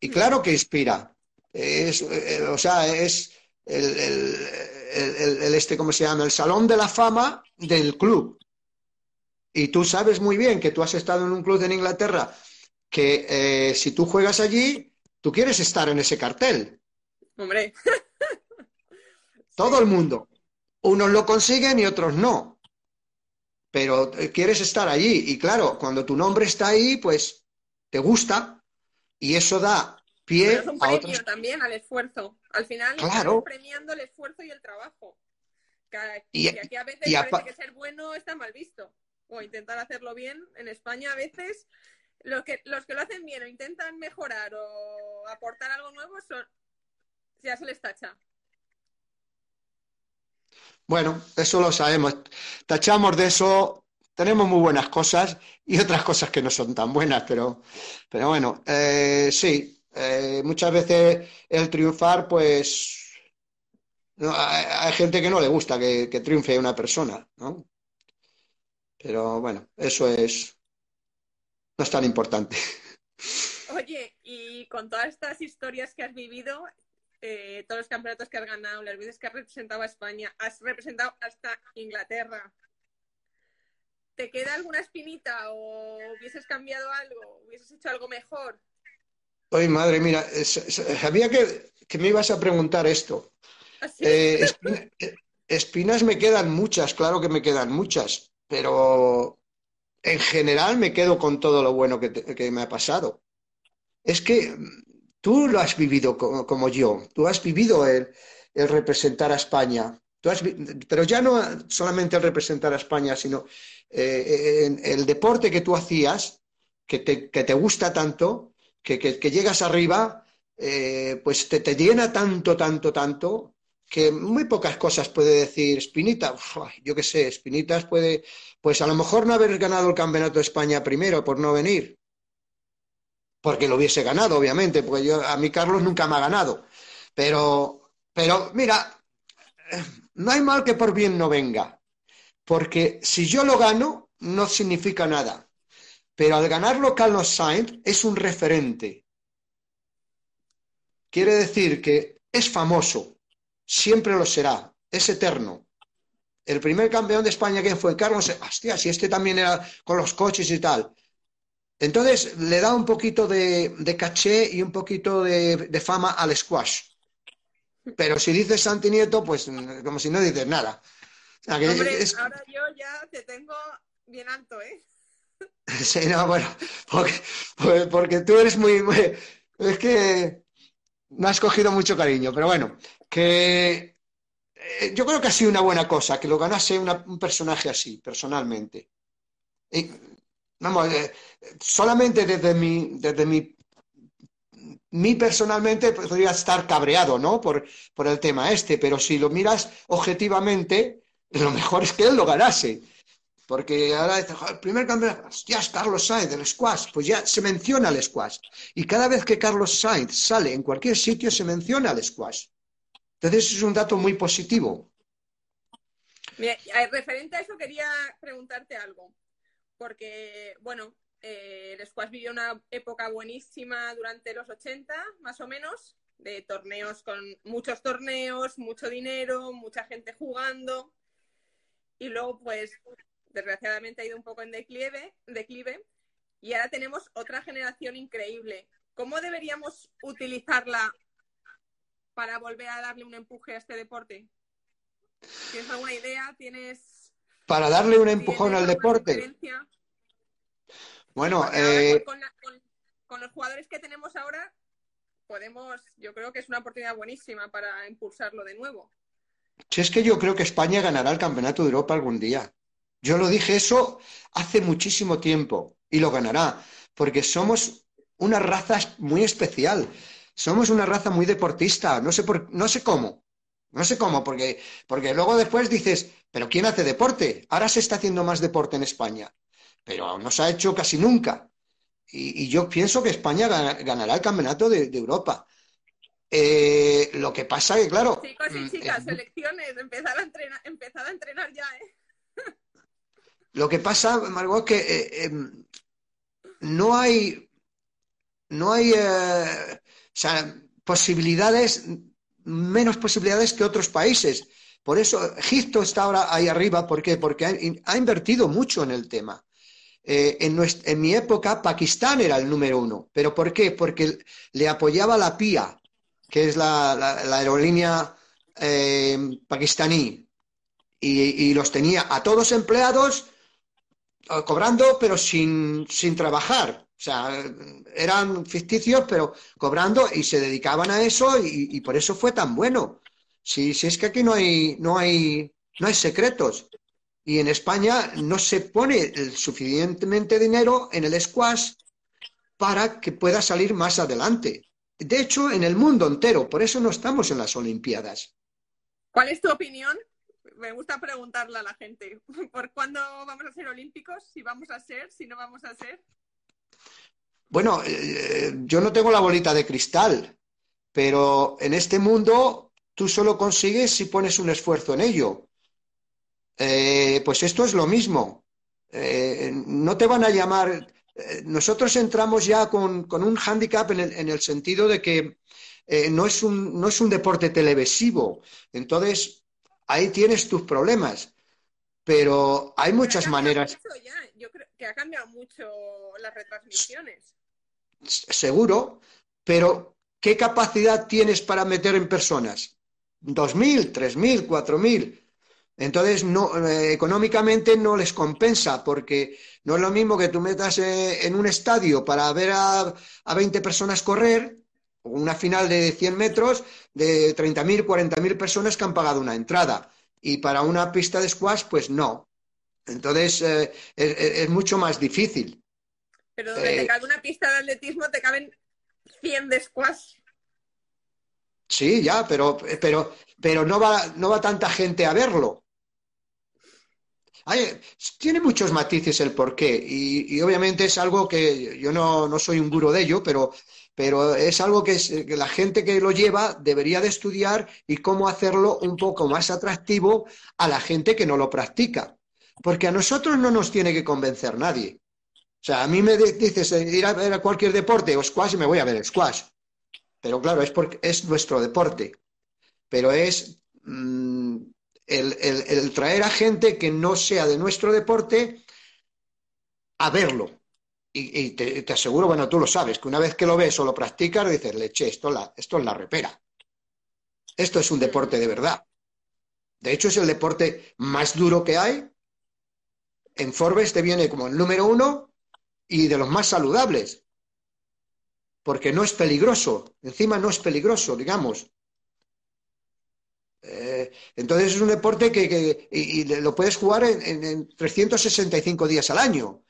Y claro que inspira. Es, eh, o sea, es el, el, este, ¿cómo se llama? El salón de la fama del club. Y tú sabes muy bien que tú has estado en un club en Inglaterra que eh, si tú juegas allí, tú quieres estar en ese cartel. Hombre. (laughs) Todo el mundo. Unos lo consiguen y otros no. Pero eh, quieres estar allí. Y claro, cuando tu nombre está ahí, pues te gusta. Y eso da pie es un premio también al esfuerzo. Al final, claro. premiando el esfuerzo y el trabajo. y, aquí a veces parece que ser bueno está mal visto o intentar hacerlo bien, en España a veces los que, los que lo hacen bien o intentan mejorar o aportar algo nuevo, son, ya se les tacha. Bueno, eso lo sabemos. Tachamos de eso tenemos muy buenas cosas y otras cosas que no son tan buenas, pero, pero bueno, eh, sí, eh, muchas veces el triunfar, pues hay, gente que no le gusta que, que triunfe una persona, ¿no? Pero bueno, eso es, no es tan importante. Oye, y con todas estas historias que has vivido, eh, todos los campeonatos que has ganado, las veces que has representado a España, has representado hasta Inglaterra. ¿Te queda alguna espinita o hubieses cambiado algo? ¿Hubieses hecho algo mejor? Ay, madre, mira, sabía que, me ibas a preguntar esto. ¿Ah, eh, (laughs) eh, espinas me quedan muchas, claro que me quedan muchas, pero en general me quedo con todo lo bueno que me ha pasado. Es que Tú lo has vivido como, yo, tú has vivido el, representar a España, pero ya no solamente el representar a España, sino eh, el deporte que tú hacías, que te, gusta tanto, que, llegas arriba, eh, pues te, llena tanto, tanto, tanto, que muy pocas cosas puede decir Spinita. yo qué sé, Spinitas puede, pues a lo mejor no haber ganado el Campeonato de España primero por no venir, porque lo hubiese ganado, obviamente, porque yo, a mí Carlos nunca me ha ganado. Pero, pero mira, no hay mal que por bien no venga, porque si yo lo gano, no significa nada. Pero al ganarlo Carlos Sainz es un referente. Quiere decir que es famoso, siempre lo será, es eterno. El primer campeón de España, que fue? Carlos, hostia, si este también era con los coches y tal. Entonces le da un poquito de, caché y un poquito de, fama al squash. Pero si dices Santi Nieto, pues como si no dices nada. Hombre, ahora yo ya te tengo bien alto, ¿eh? (laughs) Sí, no, bueno, porque, tú eres muy, Es que no has cogido mucho cariño, pero bueno, que eh, yo creo que ha sido una buena cosa que lo ganase un personaje así, personalmente. Y, vamos, eh, solamente desde mi, desde mi, personalmente podría estar cabreado, ¿no? Por, por el tema este, pero si lo miras objetivamente, lo mejor es que él lo ganase. Porque ahora dice, el primer ya es Carlos Sainz del squash, pues ya se menciona el squash. Y cada vez que Carlos Sainz sale en cualquier sitio, se menciona el squash. Entonces es un dato muy positivo. Mira, referente a eso quería preguntarte algo porque, bueno, eh, el squash vivió una época buenísima durante los 80, más o menos, de torneos con muchos torneos, mucho dinero, mucha gente jugando. Y luego, pues, desgraciadamente ha ido un poco en declive, declive y ahora tenemos otra generación increíble. ¿Cómo deberíamos utilizarla para volver a darle un empuje a este deporte? ¿Tienes alguna idea? ¿Tienes para darle un empujón al deporte. Bueno, eh, con, los jugadores que tenemos ahora, podemos, yo creo que es una oportunidad buenísima para impulsarlo de nuevo. Si es que yo creo que España ganará el Campeonato de Europa algún día. Yo lo dije eso hace muchísimo tiempo y lo ganará, porque somos una raza muy especial. Somos una raza muy deportista, no sé, por, no sé cómo, no sé cómo, porque, porque luego después dices, pero ¿quién hace deporte? Ahora se está haciendo más deporte en España, pero no se ha hecho casi nunca. Y, yo pienso que España ganará el campeonato de, Europa. Eh, lo que pasa es que, claro. Chicos y mm, chicas, selecciones, empezar a entrenar, empezar a entrenar ya, ¿eh? (laughs) Lo que pasa, Margot, que eh, em, no hay. No hay. o sea, posibilidades menos posibilidades que otros países. Por eso Egipto está ahora ahí arriba. ¿Por qué? Porque ha, invertido mucho en el tema. Eh, en, mi época, Pakistán era el número uno. ¿Pero por qué? Porque le apoyaba la PIA, que es la, aerolínea eh, pakistaní. Y, los tenía a todos empleados eh, cobrando, pero sin, sin trabajar. O sea, eran ficticios, pero cobrando y se dedicaban a eso y, por eso fue tan bueno. Si, si, es que aquí no hay, no, hay, no hay secretos. Y en España no se pone suficientemente dinero en el squash para que pueda salir más adelante. De hecho, en el mundo entero, por eso no estamos en las Olimpiadas. ¿Cuál es tu opinión? me gusta preguntarle a la gente, ¿por cuándo vamos a ser olímpicos? Si vamos a ser, si no vamos a ser. Bueno, eh, yo no tengo la bolita de cristal, pero en este mundo tú solo consigues si pones un esfuerzo en ello. Eh, pues esto es lo mismo. Eh, no te van a llamar. nosotros entramos ya con, un hándicap en el, sentido de que no, es un, no es un deporte televisivo. Entonces, ahí tienes tus problemas. Pero hay muchas maneras. Que ha cambiado mucho las retransmisiones. Seguro, pero ¿qué capacidad tienes para meter en personas? ¿Dos mil, tres mil, cuatro mil? Entonces, no, eh, económicamente no les compensa, porque no es lo mismo que tú metas eh, en un estadio para ver a, a 20 personas correr, una final de 100 metros de 30.000, 40.000 personas que han pagado una entrada. Y para una pista de squash, pues no. Entonces eh, es, mucho más difícil. Pero donde te eh, cabe una pista de atletismo te caben 100 de squash. Sí, ya, pero, pero, pero no, va, no va tanta gente a verlo. tiene muchos matices el porqué y, y, obviamente es algo que yo no, no soy un guro de ello, pero pero es algo que, la gente que lo lleva debería de estudiar y cómo hacerlo un poco más atractivo a la gente que no lo practica. Porque a nosotros no nos tiene que convencer nadie. O sea, a mí me dices eh, ir a ver a cualquier deporte o squash y me voy a ver el squash. Pero claro, es nuestro deporte. Pero es mm, el traer a gente que no sea de nuestro deporte a verlo y, te, aseguro, bueno, tú lo sabes, que una vez que lo ves o lo practicas, dices, leche, esto, esto es la repera. Esto es un deporte de verdad. De hecho, es el deporte más duro que hay. En Forbes te viene como el número uno y de los más saludables. Porque no es peligroso. Encima no es peligroso, digamos. Eh, entonces es un deporte que, y, lo puedes jugar en, en 365 días al año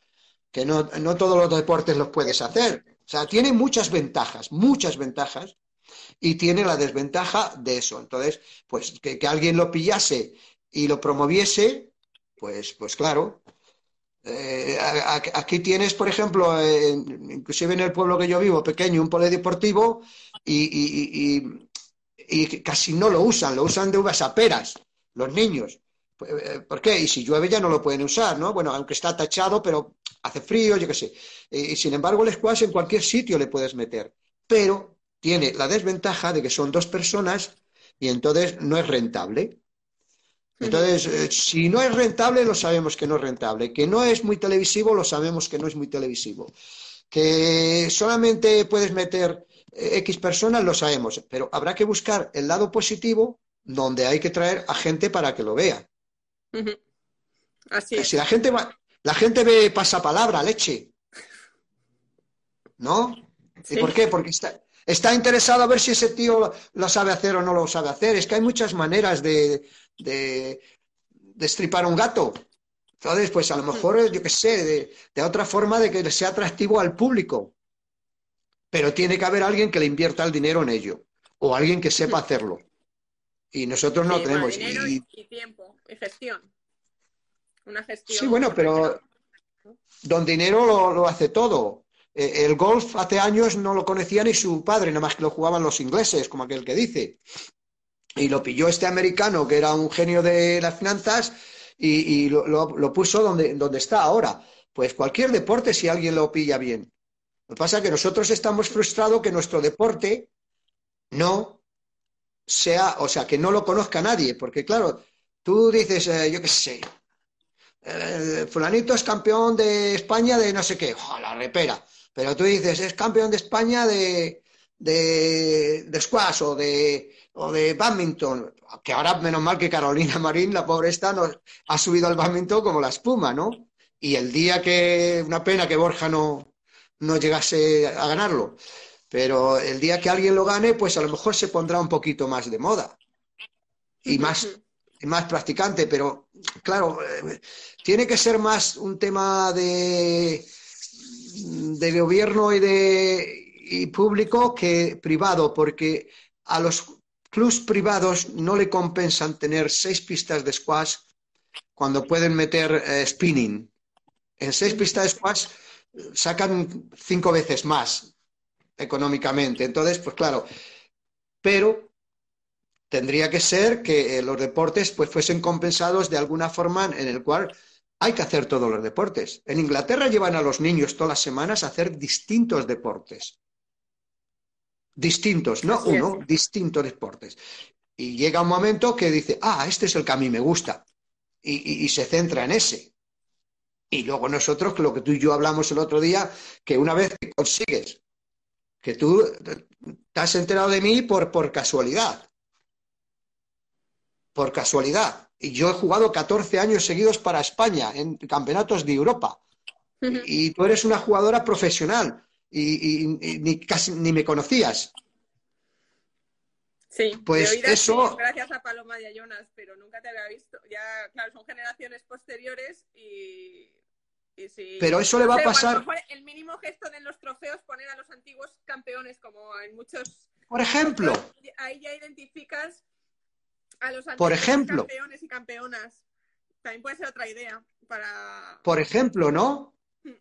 que no, todos los deportes los puedes hacer. O sea, tiene muchas ventajas, muchas ventajas, y tiene la desventaja de eso. Entonces, pues que, alguien lo pillase y lo promoviese, pues, pues claro. Eh, aquí tienes, por ejemplo, inclusive en el pueblo que yo vivo, pequeño, un polideportivo y, y, casi no lo usan, lo usan de uvas a peras, los niños. Eh, ¿Por qué? Y si llueve ya no lo pueden usar, ¿no? Bueno, aunque está tachado, pero hace frío, yo qué sé. Y sin embargo, el squash en cualquier sitio le puedes meter. Pero tiene la desventaja de que son dos personas y entonces no es rentable. Entonces, eh, si no es rentable, lo sabemos que no es rentable. Que no es muy televisivo, lo sabemos que no es muy televisivo. Que solamente puedes meter eh, X personas, lo sabemos. Pero habrá que buscar el lado positivo donde hay que traer a gente para que lo vea. Así es. Si la gente va, la gente ve pasapalabra, leche. ¿No? ¿Y por qué? Porque está, está interesado a ver si ese tío lo, sabe hacer o no lo sabe hacer. Es que hay muchas maneras de, de, estripar a un gato. Entonces, pues a lo mejor, yo qué sé, de, de, otra forma de que sea atractivo al público. Pero tiene que haber alguien que le invierta el dinero en ello. O alguien que sepa hacerlo. Y nosotros no tenemos. y, tiempo, y gestión. Una gestión. Sí, bueno, pero don dinero lo, hace todo. Eh, el golf hace años no lo conocía ni su padre, nada más que lo jugaban los ingleses, como aquel que dice. Y lo pilló este americano, que era un genio de las finanzas, y, lo, puso donde, donde está ahora. Pues cualquier deporte, si alguien lo pilla bien. Lo que pasa es que nosotros estamos frustrados que nuestro deporte no sea, o sea, que no lo conozca nadie, porque claro, tú dices, eh, yo qué sé, fulanito es campeón de España de no sé qué, la repera. Pero tú dices, es campeón de España de, de, squash o de, o de badminton. Que ahora, menos mal que Carolina (laughs) Marín, la pobre esta, nos, ha subido al badminton como la espuma, ¿no? Y el día que, una pena que Borja no, no llegase a ganarlo. Pero el día que alguien lo gane, pues a lo mejor se pondrá un poquito más de moda. Y más, más practicante, pero claro, eh, tiene que ser más un tema de, de gobierno y de y público que privado, porque a los clubs privados no le compensan tener seis pistas de squash cuando pueden meter eh, spinning. En seis pistas de squash sacan cinco veces más económicamente. Entonces, pues claro, pero tendría que ser que eh, los deportes pues fuesen compensados de alguna forma en el cual hay que hacer todos los deportes. En Inglaterra llevan a los niños todas las semanas a hacer distintos deportes. Distintos, no uno, distintos deportes. Y llega un momento que dice, ah, este es el que a mí me gusta. y se centra en ese. Y luego nosotros, lo que tú y yo hablamos el otro día, que una vez que consigues, que tú te has enterado de mí por, por casualidad. Por casualidad. Y yo he jugado 14 años seguidos para España en campeonatos de Europa. y, tú eres una jugadora profesional y, ni, casi ni me conocías. Sí, pues eso. gracias a Paloma y a Jonas, pero nunca te había visto. Ya, claro, son generaciones posteriores y, sí. Pero eso le va a pasar. el mínimo gesto de los trofeos poner a los antiguos campeones, como en muchos. Por ejemplo. Ahí ya identificas a los Por ejemplo. campeones y campeonas. También puede ser otra idea para. Por ejemplo, ¿no? Hmm.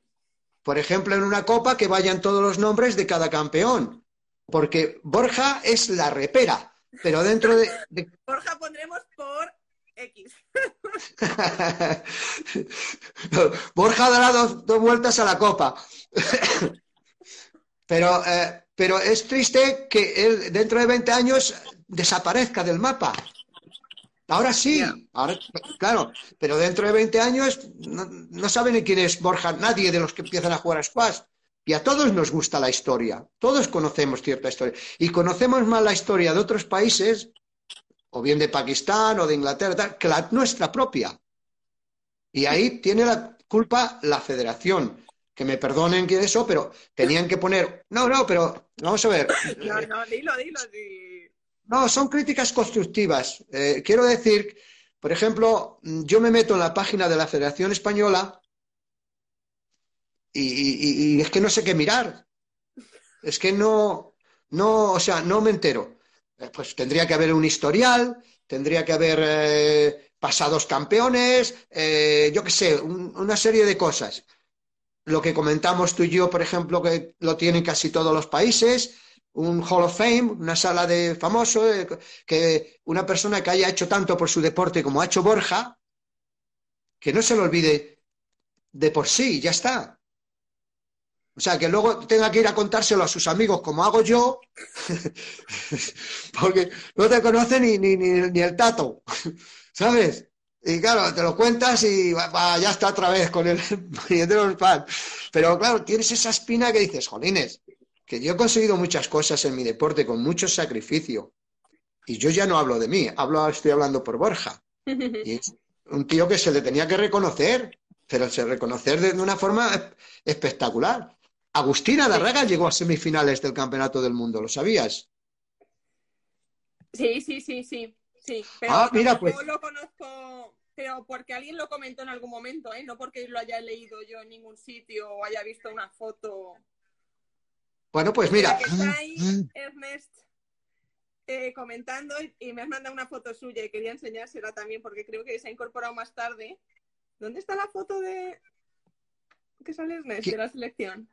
Por ejemplo, en una copa que vayan todos los nombres de cada campeón porque Borja es la repera, pero dentro de... (laughs) Borja pondremos por X. (laughs) Borja dará dos, vueltas a la copa. (laughs) pero, eh, pero es triste que él dentro de 20 años desaparezca del mapa. Ahora sí, ahora, claro, pero dentro de 20 años no, no saben ni quién es Borja, nadie de los que empiezan a jugar a squash. Y a todos nos gusta la historia, todos conocemos cierta historia. Y conocemos más la historia de otros países, o bien de Pakistán o de Inglaterra, que la nuestra propia. Y ahí tiene la culpa la federación. Que me perdonen que eso, pero tenían que poner. No, no, pero vamos a ver. No, no, dilo, dilo. No, son críticas constructivas. Eh, quiero decir, por ejemplo, yo me meto en la página de la Federación Española y, es que no sé qué mirar. Es que no, no, o sea, no me entero. Eh, pues tendría que haber un historial, tendría que haber eh, pasados campeones, yo qué sé, una serie de cosas. Lo que comentamos tú y yo, por ejemplo, que lo tienen casi todos los países, un Hall of Fame, una sala de famoso, que una persona que haya hecho tanto por su deporte como ha hecho Borja, que no se lo olvide de por sí, ya está. O sea, que luego tenga que ir a contárselo a sus amigos como hago yo, (laughs) porque no te conoce ni, ni, ni, el tato, (laughs) ¿sabes? Y claro, te lo cuentas y ya está otra vez con el (laughs) Pero claro, tienes esa espina que dices, jolines, que yo he conseguido muchas cosas en mi deporte con mucho sacrificio. Y yo ya no hablo de mí, hablo, estoy hablando por Borja. (laughs) Y es un tío que se le tenía que reconocer, pero se reconocer de una forma espectacular. Agustina Darraga llegó a semifinales del Campeonato del Mundo, ¿lo sabías? Sí, sí, sí, sí. sí. Pero ah, mira, pues. lo conozco, pero porque alguien lo comentó en algún momento, ¿eh? No porque lo haya leído yo en ningún sitio o haya visto una foto. Bueno, pues mira. está ahí Ernest eh, comentando y me has mandado una foto suya y quería enseñársela también porque creo que se ha incorporado más tarde. ¿Dónde está la foto de que sale Ernest de la selección?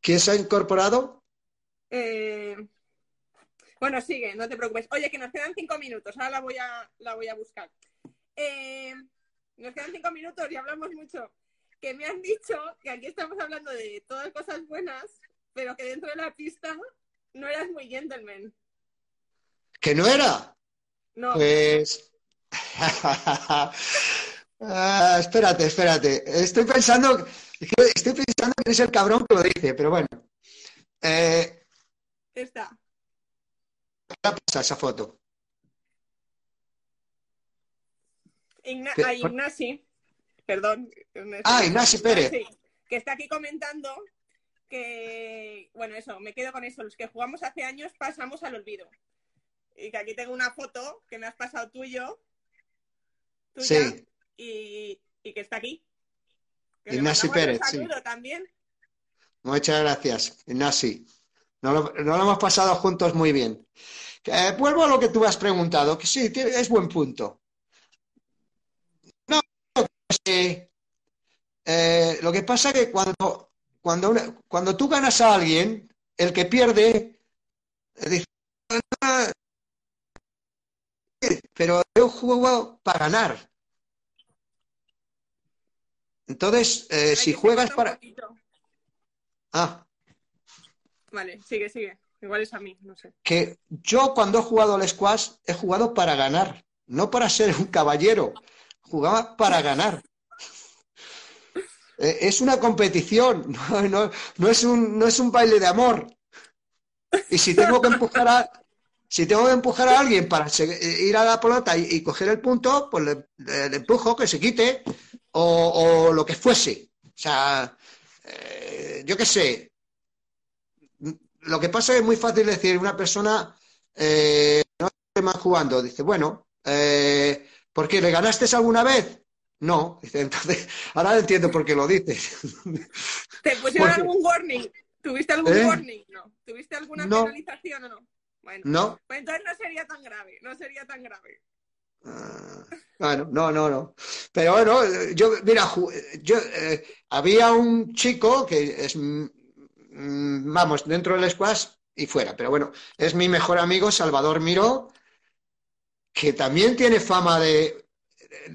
¿Quién se ha incorporado? Eh, bueno, sigue, no te preocupes. Oye, que nos quedan cinco minutos, ahora la voy a, la voy a buscar. Eh, nos quedan cinco minutos y hablamos mucho. Que me han dicho que aquí estamos hablando de todas cosas buenas, pero que dentro de la pista no eras muy gentleman. ¿Que no era? No. Pues. (laughs) Ah, espérate, espérate. Estoy pensando estoy pensando que es el cabrón que lo dice, pero bueno. Eh, Está. ¿Qué pasa esa foto? a Ignasi, perdón. Ah, Ignasi Pérez. que está aquí comentando que, bueno, eso, me quedo con eso. Los que jugamos hace años pasamos al olvido. Y que aquí tengo una foto que me has pasado tú y yo. sí. Y, y que está aquí. Ignasi Pérez, sí. También. Muchas gracias, Ignasi. No lo, hemos pasado juntos muy bien. Eh, vuelvo a lo que tú has preguntado, que sí, es buen punto. No, eh, lo que pasa es que cuando, cuando, cuando tú ganas a alguien, el que pierde dice, pero yo juego para ganar. Entonces, eh, si juegas para... Ah. Vale, sigue, sigue. Igual es a mí, no sé. Que yo cuando he jugado al squash he jugado para ganar, no para ser un caballero. Jugaba para (laughs) ganar. Eh, es una competición, (laughs) no, es un, no es un baile de amor. Y si tengo que empujar a, si tengo que empujar a alguien para ir a la pelota y, coger el punto, pues le, empujo, que se quite, o, lo que fuese. O sea, eh, yo qué sé. Lo que pasa es muy fácil decir, una persona eh, no está más jugando. Dice, bueno, eh, ¿por qué? ¿Le ganaste alguna vez? No. (laughs) Entonces, ahora entiendo por qué lo dices. ¿Te (laughs) pusieron algún warning? ¿Tuviste algún ¿Eh? warning? No. ¿Tuviste alguna penalización o no? Bueno, no. Pues entonces no sería tan grave, no sería tan grave. Ah, bueno, no, no, no. Pero bueno, yo, mira, yo, eh, había un chico que es, mm, mm, vamos, dentro del squash y fuera, pero bueno, es mi mejor amigo Salvador Miró, que también tiene fama de,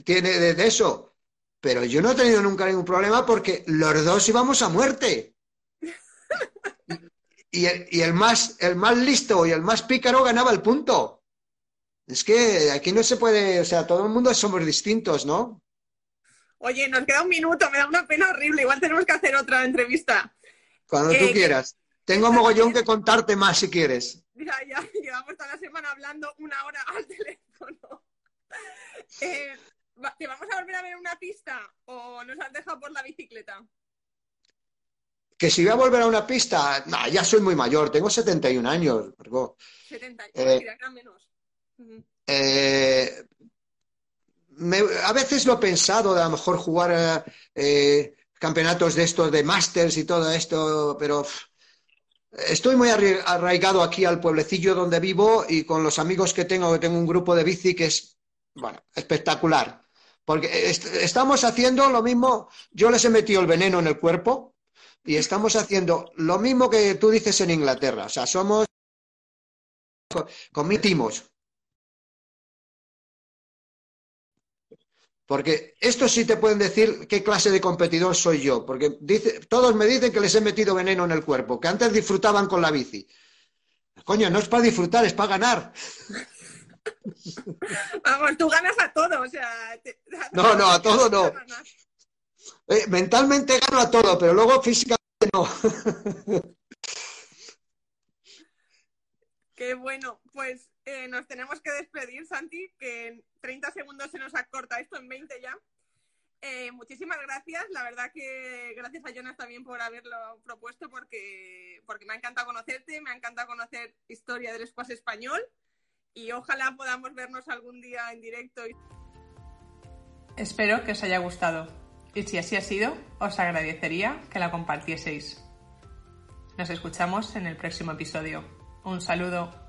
tiene de, eso, pero yo no he tenido nunca ningún problema porque los dos íbamos a muerte. Y el, y el, más, el más listo y el más pícaro ganaba el punto. Es que aquí no se puede, o sea, todo el mundo somos distintos, ¿no? Oye, nos queda un minuto, me da una pena horrible. Igual tenemos que hacer otra entrevista. Cuando tú quieras. Tengo mogollón que (laughs) contarte más si quieres. Ya, ya, llevamos toda la semana hablando una hora al teléfono. (laughs) Eh, ¿Te vamos a volver a ver una pista o nos has dejado por la bicicleta? Que si voy a volver a una pista, ya soy muy mayor, tengo 71 años, Margot. 70, eh, menos. Eh, a veces lo he pensado de a lo mejor jugar eh, campeonatos de estos de Masters y todo esto, pero estoy muy arraigado aquí al pueblecillo donde vivo y con los amigos que tengo, que tengo un grupo de bici que es, bueno, espectacular. Porque estamos haciendo lo mismo, yo les he metido el veneno en el cuerpo y estamos haciendo lo mismo que tú dices en Inglaterra. O sea, somos comitimos Porque estos sí te pueden decir qué clase de competidor soy yo, porque dice, todos me dicen que les he metido veneno en el cuerpo, que antes disfrutaban con la bici. Coño, no es para disfrutar, es para ganar. (laughs) Vamos, tú ganas a todo, o sea... no, no, a todo no. Eh, mentalmente gano a todo, pero luego físicamente no. (laughs) Qué bueno, pues eh, nos tenemos que despedir, Santi, que en 30 segundos se nos acorta esto, en 20 ya. Eh, muchísimas gracias. La verdad que gracias a Jonas también por haberlo propuesto porque, porque me ha encantado conocerte, me ha encantado conocer historia del squash español y ojalá podamos vernos algún día en directo. Espero que os haya gustado y si así ha sido, os agradecería que la compartieseis. Nos escuchamos en el próximo episodio. Un saludo.